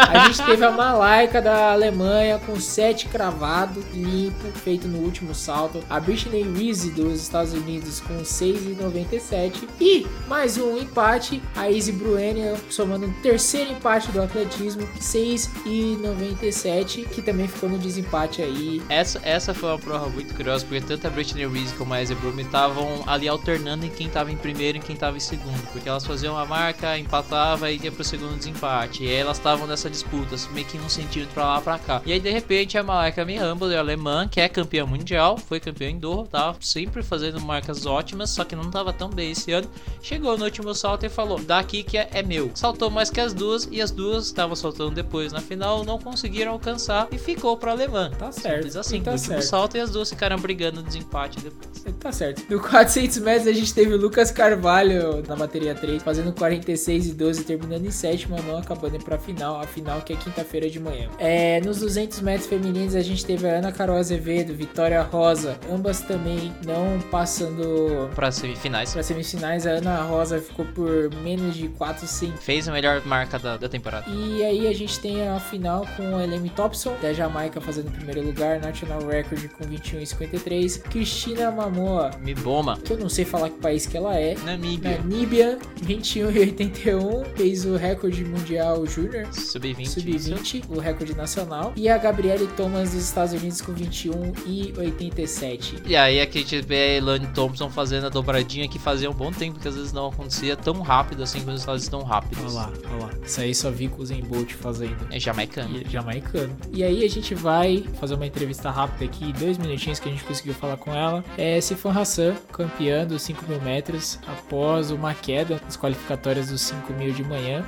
a gente teve a Malaika da Alemanha com 7 cravado, limpo, feito no último salto. A Britney Reese dos Estados Unidos com 6,97. E mais um empate, a Izzy Bruenia somando um terceiro empate do atletismo, 6,97, que também ficou no desempate aí. Essa, essa foi uma prova muito curiosa, porque tanto a Britney Reese como a Izzy Bruenia estavam ali alternando em quem estava em primeiro e quem estava em segundo segundo, porque elas faziam uma marca, empatava e ia pro segundo desempate. E aí elas estavam nessa disputa, assim, meio que um centímetro pra lá pra cá. E aí de repente a Malaika Mihamble, alemã, que é campeã mundial, foi campeã em Doha, tava sempre fazendo marcas ótimas, só que não tava tão bem esse ano. Chegou no último salto e falou: daqui que é, é meu. Saltou mais que as duas e as duas estavam saltando depois na final, não conseguiram alcançar e ficou pra alemã. Tá certo. Simples assim, tá no último certo. salto e as duas ficaram brigando no desempate depois. Tá certo. No 400 metros a gente teve o Lucas Carvalho na bateria 3, fazendo 46 e 12, terminando em sétima, não acabando pra final, a final que é quinta-feira de manhã. É, nos 200 metros femininos a gente teve a Ana Carol Azevedo, Vitória Rosa, ambas também não passando para semifinais. Para semifinais, a Ana Rosa ficou por menos de 4 sim. Fez a melhor marca da, da temporada. E aí a gente tem a final com a Elemi Thompson, da Jamaica fazendo o primeiro lugar, National Record com 21,53. Cristina Mamoa, Miboma, que eu não sei falar que país que ela é. Namíbia. Namíbia Namíbia, 21 e 81, fez o recorde mundial júnior. Sub-20. Sub-20, o recorde nacional. E a Gabriele Thomas dos Estados Unidos com 21 e 87. E aí a gente vê a Elaine Thompson fazendo a dobradinha que fazia um bom tempo, que às vezes não acontecia tão rápido assim, quando os estados tão rápidos. Olha lá, olha lá. Isso aí só vi com o Zen Bolt fazendo. É jamaicano. E, jamaicano. E aí a gente vai fazer uma entrevista rápida aqui, dois minutinhos que a gente conseguiu falar com ela. É Sifan Hassan, campeã dos 5 mil metros, após uma queda nas qualificatórias dos 5 mil de manhã.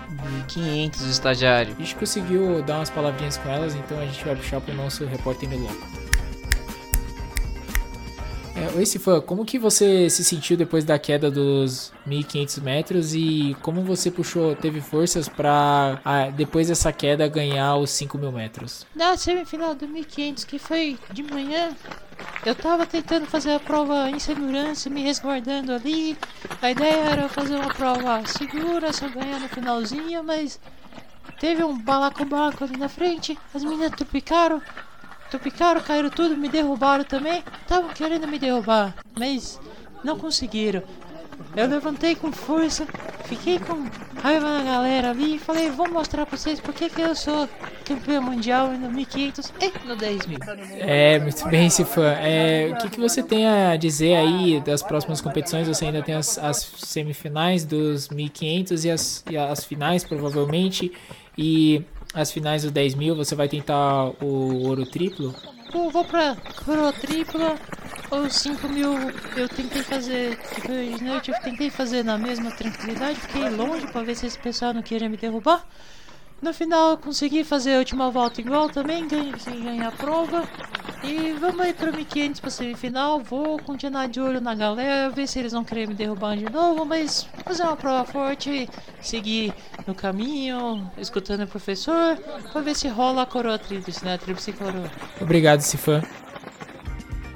500 estagiário. A gente conseguiu dar umas palavrinhas com elas, então a gente vai puxar pro nosso repórter no loco. É, Sifan, como que você se sentiu depois da queda dos 1.500 metros e como você puxou, teve forças para depois dessa queda ganhar os 5.000 metros? Na semifinal do 1.500, que foi de manhã, eu tava tentando fazer a prova em segurança, me resguardando ali. A ideia era fazer uma prova segura, só ganhar no finalzinho, mas teve um balacobaco ali na frente, as meninas tropicaram Tropicaram, caíram tudo, me derrubaram também. Estavam querendo me derrubar, mas não conseguiram. Eu levantei com força, fiquei com raiva na galera ali e falei, vou mostrar pra vocês porque que eu sou campeão mundial no 1500 e no 10 mil. É, muito bem, Cifã. É, o que, que você tem a dizer aí das próximas competições? Você ainda tem as, as semifinais dos 1500 e as, e as finais, provavelmente. E as finais do 10 mil, você vai tentar o ouro triplo? Eu vou pra coroa tripla, os 5 mil eu tentei fazer, né, eu tentei fazer na mesma tranquilidade, fiquei longe pra ver se esse pessoal não queria me derrubar. No final consegui fazer a última volta igual também, ganhei, ganhar a prova. E vamos aí pro 1500 pra semifinal. Vou continuar de olho na galera, ver se eles vão querer me derrubar de novo. Mas fazer uma prova forte, seguir no caminho, escutando o professor, pra ver se rola a coroa tríplice, né? Tríplice coroa. Obrigado, Sifan.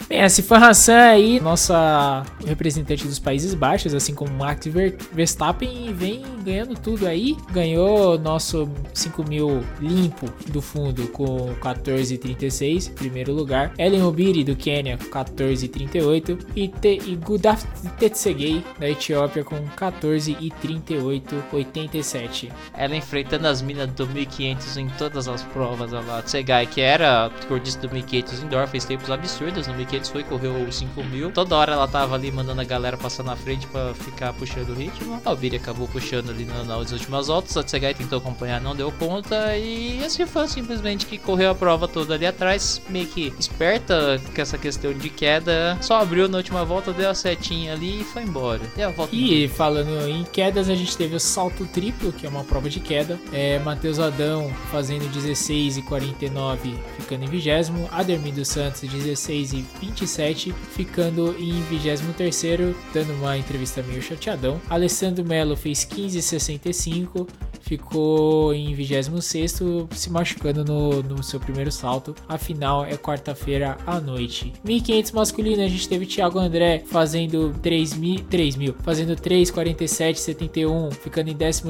Bem, a Sifan Hassan aí, nossa representante dos Países Baixos, assim como Max Verstappen, vem ganhando tudo aí. Ganhou nosso 5 mil limpo do fundo com 14,36, primeiro lugar. Ellen Obiri do Quênia, 14,38. E, Te, e Gudaf Tetsegei da Etiópia com 14,38,87. Ela enfrentando as minas do 1500 em todas as provas. lá. Tsegai, que era cordista do 1500 indoor, fez tempos absurdos no 1500 foi, correu os 5 mil. Toda hora ela tava ali mandando a galera passar na frente pra ficar puxando o ritmo. A Alviri acabou puxando ali nas últimas voltas. A Tsegai tentou acompanhar, não deu conta. E esse fã simplesmente que correu a prova toda ali atrás, meio que esperta com essa questão de queda. Só abriu na última volta, deu a setinha ali e foi embora. E falando em quedas, a gente teve o salto triplo, que é uma prova de queda. É, Matheus Adão fazendo 16 e 49, ficando em vigésimo. Ademir dos Santos 16 e 20 27, ficando em 23º, dando uma entrevista meio chateadão. Alessandro Melo fez 15,65, ficou em 26 se machucando no, no seu primeiro salto. A final é quarta-feira à noite. 1500 masculino, a gente teve Thiago André fazendo 3 mil, 3 mil fazendo 3,47,71, ficando em 13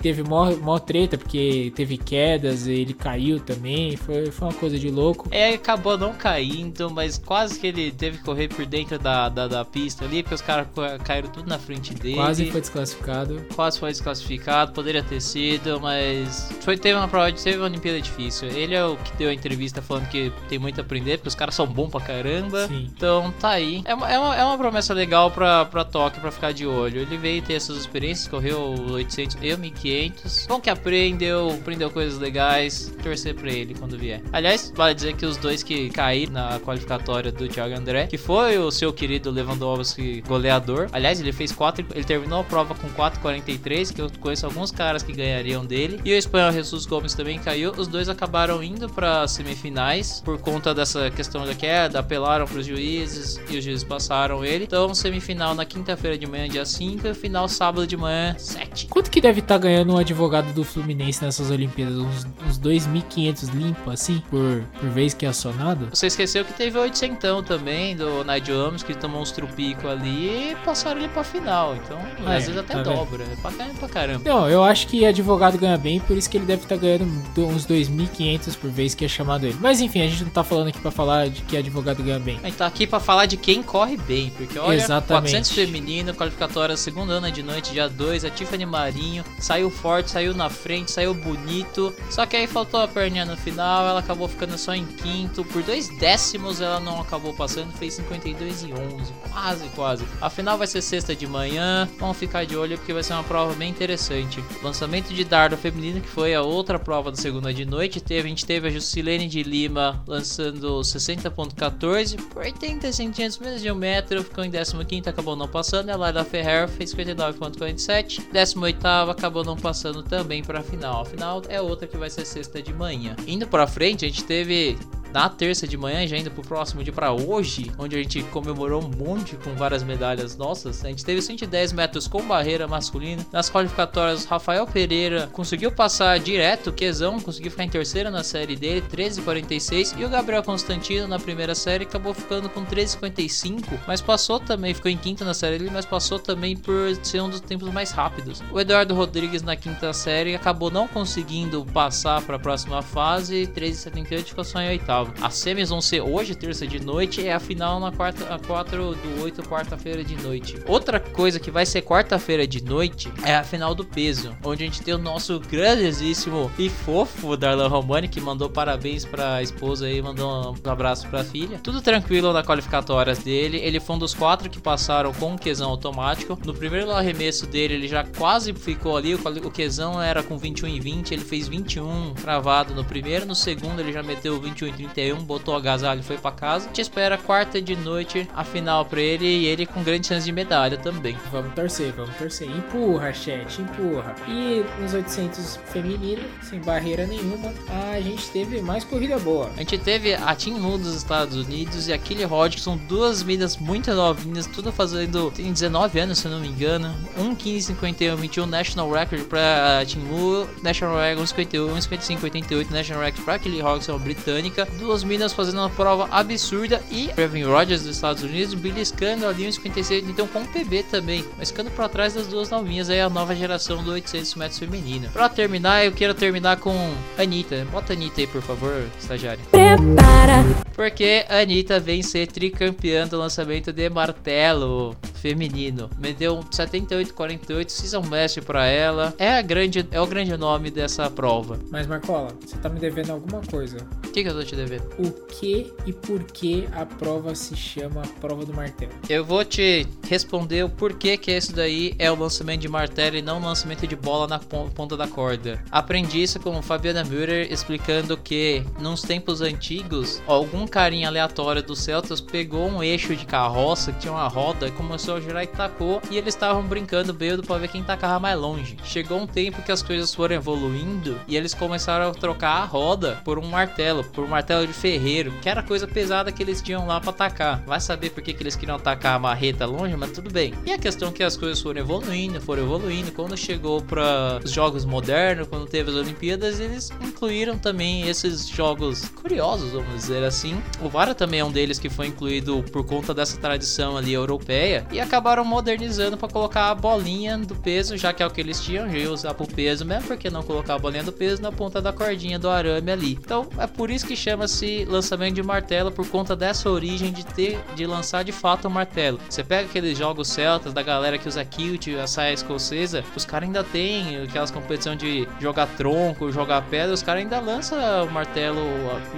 Teve mó, mó treta, porque teve quedas, ele caiu também, foi, foi uma coisa de louco. É, acabou não caindo, mas quase que ele teve que correr por dentro da, da, da pista ali, porque os caras caíram tudo na frente dele. Quase foi desclassificado. Quase foi desclassificado, poderia ter sido, mas foi, teve uma prova, teve uma Olimpíada difícil. Ele é o que deu a entrevista falando que tem muito a aprender, porque os caras são bons pra caramba. Sim. Então tá aí. É uma, é uma, é uma promessa legal pra, pra Tóquio, pra ficar de olho. Ele veio ter essas experiências, correu 800 e 1500. Bom que aprendeu, aprendeu coisas legais. Torcer pra ele quando vier. Aliás, vale dizer que os dois que caíram na qualificatória do Thiago André, que foi o seu querido Lewandowski goleador. Aliás, ele fez 4, ele terminou a prova com 4,43, que eu conheço alguns caras que ganhariam dele. E o espanhol Jesus Gomes também caiu. Os dois acabaram indo para semifinais por conta dessa questão da queda, apelaram para os juízes e os juízes passaram ele. Então, semifinal na quinta-feira de manhã, dia 5, e final sábado de manhã, 7. Quanto que deve estar tá ganhando um advogado do Fluminense nessas Olimpíadas? Uns, uns 2.500 limpo assim por, por vez que é acionado? Você esqueceu que teve 800 também do Nigel Amos, que tomou uns trupico ali e passaram ele pra final. Então, é, às vezes até tá dobra. É pra, pra caramba. Não, eu acho que advogado ganha bem, por isso que ele deve estar tá ganhando uns 2.500 por vez que é chamado ele. Mas enfim, a gente não tá falando aqui para falar de que advogado ganha bem. A gente tá aqui para falar de quem corre bem, porque olha, Exatamente. 400 feminino, qualificatória segunda ano de noite, dia 2, a Tiffany Marinho, saiu forte, saiu na frente, saiu bonito, só que aí faltou a perninha no final, ela acabou ficando só em quinto, por dois décimos ela não acabou passando, fez 52 e 11, quase, quase. A final vai ser sexta de manhã, vamos ficar de olho porque vai ser uma prova bem interessante. Lançamento de dardo feminino, que foi a outra prova da segunda de noite, a gente teve a Juscelene de Lima lançando 60.14 por 80 centímetros, menos de um metro, ficou em 15 acabou não passando, a Lara Ferrer fez 59.47, 18 acabou não passando também para a final. A final é outra que vai ser sexta de manhã. Indo para frente, a gente teve na terça de manhã, já indo pro próximo dia para hoje, onde a gente comemorou um monte com várias medalhas nossas. A gente teve 110 metros com barreira masculina. Nas qualificatórias, Rafael Pereira conseguiu passar direto, Quezão conseguiu ficar em terceira na série dele, 13:46 e o Gabriel Constantino na primeira série acabou ficando com 13:55, mas passou também, ficou em quinta na série dele, mas passou também por ser um dos tempos mais rápidos. O Eduardo Rodrigues na quinta série acabou não conseguindo passar para a próxima fase, 13:78 ficou só em oitavo. As semis vão ser hoje, terça de noite, e a final na quarta, a 4 do 8, quarta-feira de noite. Outra coisa que vai ser quarta-feira de noite é a final do peso, onde a gente tem o nosso grandíssimo e fofo Darlan Romani, que mandou parabéns pra esposa e mandou um abraço pra filha. Tudo tranquilo na qualificatórias dele. Ele foi um dos quatro que passaram com o quesão automático. No primeiro arremesso dele, ele já quase ficou ali. O quesão era com 21 e 20, ele fez 21 travado no primeiro. No segundo, ele já meteu 21 e 30 31, botou agasalho e foi para casa. A gente espera quarta de noite a final para ele e ele com grande chance de medalha também. Vamos torcer, vamos torcer. Empurra, chat, empurra. E nos 800 feminino, sem barreira nenhuma, a gente teve mais corrida boa. A gente teve a Team Lu dos Estados Unidos e a Kelly são duas minas muito novinhas, tudo fazendo. tem 19 anos, se eu não me engano. 1, 15, 51, 21 National Record pra Team Lu, National Record 1,51, 55, 88 National Record pra Kelly Hodgson, britânica duas minas fazendo uma prova absurda e Kevin Rogers dos Estados Unidos beliscando ali um 56, então com PB também, mas ficando para trás das duas novinhas aí a nova geração do 800 metros feminina. Para terminar, eu quero terminar com Anitta. Bota Anitta aí, por favor, estagiário. Prepara. Porque a Anitta vem ser tricampeã do lançamento de martelo feminino. Meteu 78-48, season best para ela. É a grande, é o grande nome dessa prova. Mas Marcola, você tá me devendo alguma coisa. O que, que eu tô te devendo? O que e por que a prova se chama prova do martelo? Eu vou te responder o porquê que esse daí é o lançamento de martelo e não o lançamento de bola na ponta da corda. Aprendi isso com Fabiana Müller explicando que nos tempos antigos, algum carinha aleatório dos Celtas pegou um eixo de carroça que tinha uma roda e começou começou a girar e tacou. E eles estavam brincando bêbado pra ver quem tacava mais longe. Chegou um tempo que as coisas foram evoluindo e eles começaram a trocar a roda por um martelo, por um martelo de ferreiro, que era coisa pesada que eles tinham lá pra atacar. Vai saber por que, que eles queriam atacar a marreta longe, mas tudo bem. E a questão é que as coisas foram evoluindo, foram evoluindo. Quando chegou para os jogos modernos, quando teve as Olimpíadas, eles incluíram também esses jogos curiosos, vamos dizer assim. O Vara também é um deles que foi incluído por conta dessa tradição ali europeia. E acabaram modernizando para colocar a bolinha do peso, já que é o que eles tinham, já ia usar pro peso mesmo, porque não colocar a bolinha do peso na ponta da cordinha do arame ali. Então é por isso que chama-se lançamento de martelo, por conta dessa origem de ter de lançar de fato o um martelo. Você pega aqueles jogos celtas da galera que usa kilt, a saia escocesa, os caras ainda tem aquelas competição de jogar tronco, jogar pedra, os caras ainda lançam o martelo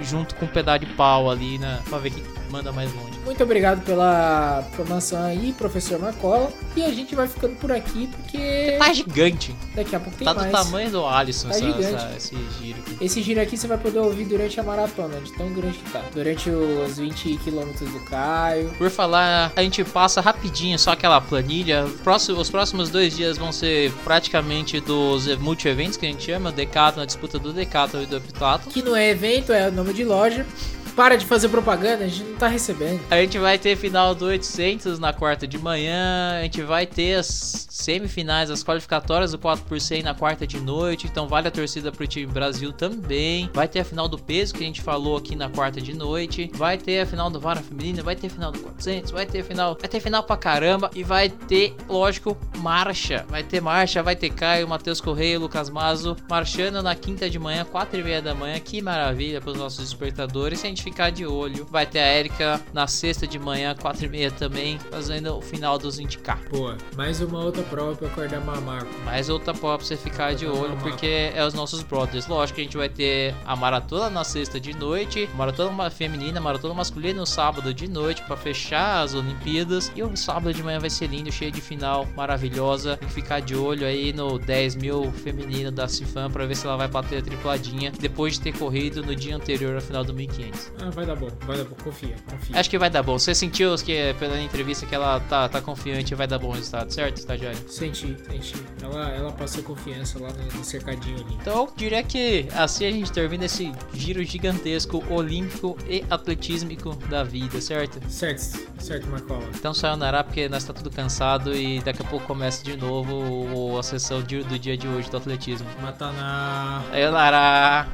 junto com um pedaço de pau ali, né, pra ver que manda mais longe. Muito obrigado pela informação aí, professor Marcola. E a gente vai ficando por aqui porque. Tá gigante. Daqui a pouco tem tá mais. Tá do tamanho do Alisson tá essa, essa, esse giro aqui. Esse giro aqui você vai poder ouvir durante a maratona, de tão grande que tá. Durante os 20 quilômetros do Caio. Por falar, a gente passa rapidinho só aquela planilha. os próximos dois dias vão ser praticamente dos multi-eventos que a gente chama, Decathlon, a disputa do Decathlon e do Epitato. Que não é evento, é o nome de loja. Para de fazer propaganda, a gente não tá recebendo. A gente vai ter final do 800 na quarta de manhã, a gente vai ter as semifinais, as qualificatórias do 4 por 100 na quarta de noite, então vale a torcida pro time Brasil também. Vai ter a final do peso que a gente falou aqui na quarta de noite, vai ter a final do vara feminina, vai ter a final do 400, vai ter final, vai ter final pra caramba e vai ter, lógico, marcha. Vai ter marcha, vai ter Caio, Matheus Correia, Lucas Mazo marchando na quinta de manhã, 4 e meia da manhã. Que maravilha pros nossos despertadores. A gente ficar de olho, vai ter a Erika na sexta de manhã, 4 e meia também, fazendo o final dos 20k. Boa, mais uma outra prova pra acordar mamaco. Mais outra prova pra você ficar de olho, porque é os nossos brothers. Lógico que a gente vai ter a maratona na sexta de noite, maratona feminina, maratona masculina no sábado de noite para fechar as Olimpíadas. E o sábado de manhã vai ser lindo, cheio de final maravilhosa. Tem que ficar de olho aí no 10 mil feminino da Cifam para ver se ela vai bater a tripladinha depois de ter corrido no dia anterior ao final do 1500. Ah, vai dar bom, vai dar bom, confia, confia. Acho que vai dar bom. Você sentiu que pela entrevista que ela tá, tá confiante vai dar bom resultado, certo, estagiário? Senti, senti. Ela, ela passou confiança lá no, no cercadinho ali. Então, diria que assim a gente termina esse giro gigantesco olímpico e atletísmico da vida, certo? Certo, certo, Marcola. Então sayonara, porque nós tá tudo cansado e daqui a pouco começa de novo a sessão do dia de hoje do atletismo. Matana. Sayonara.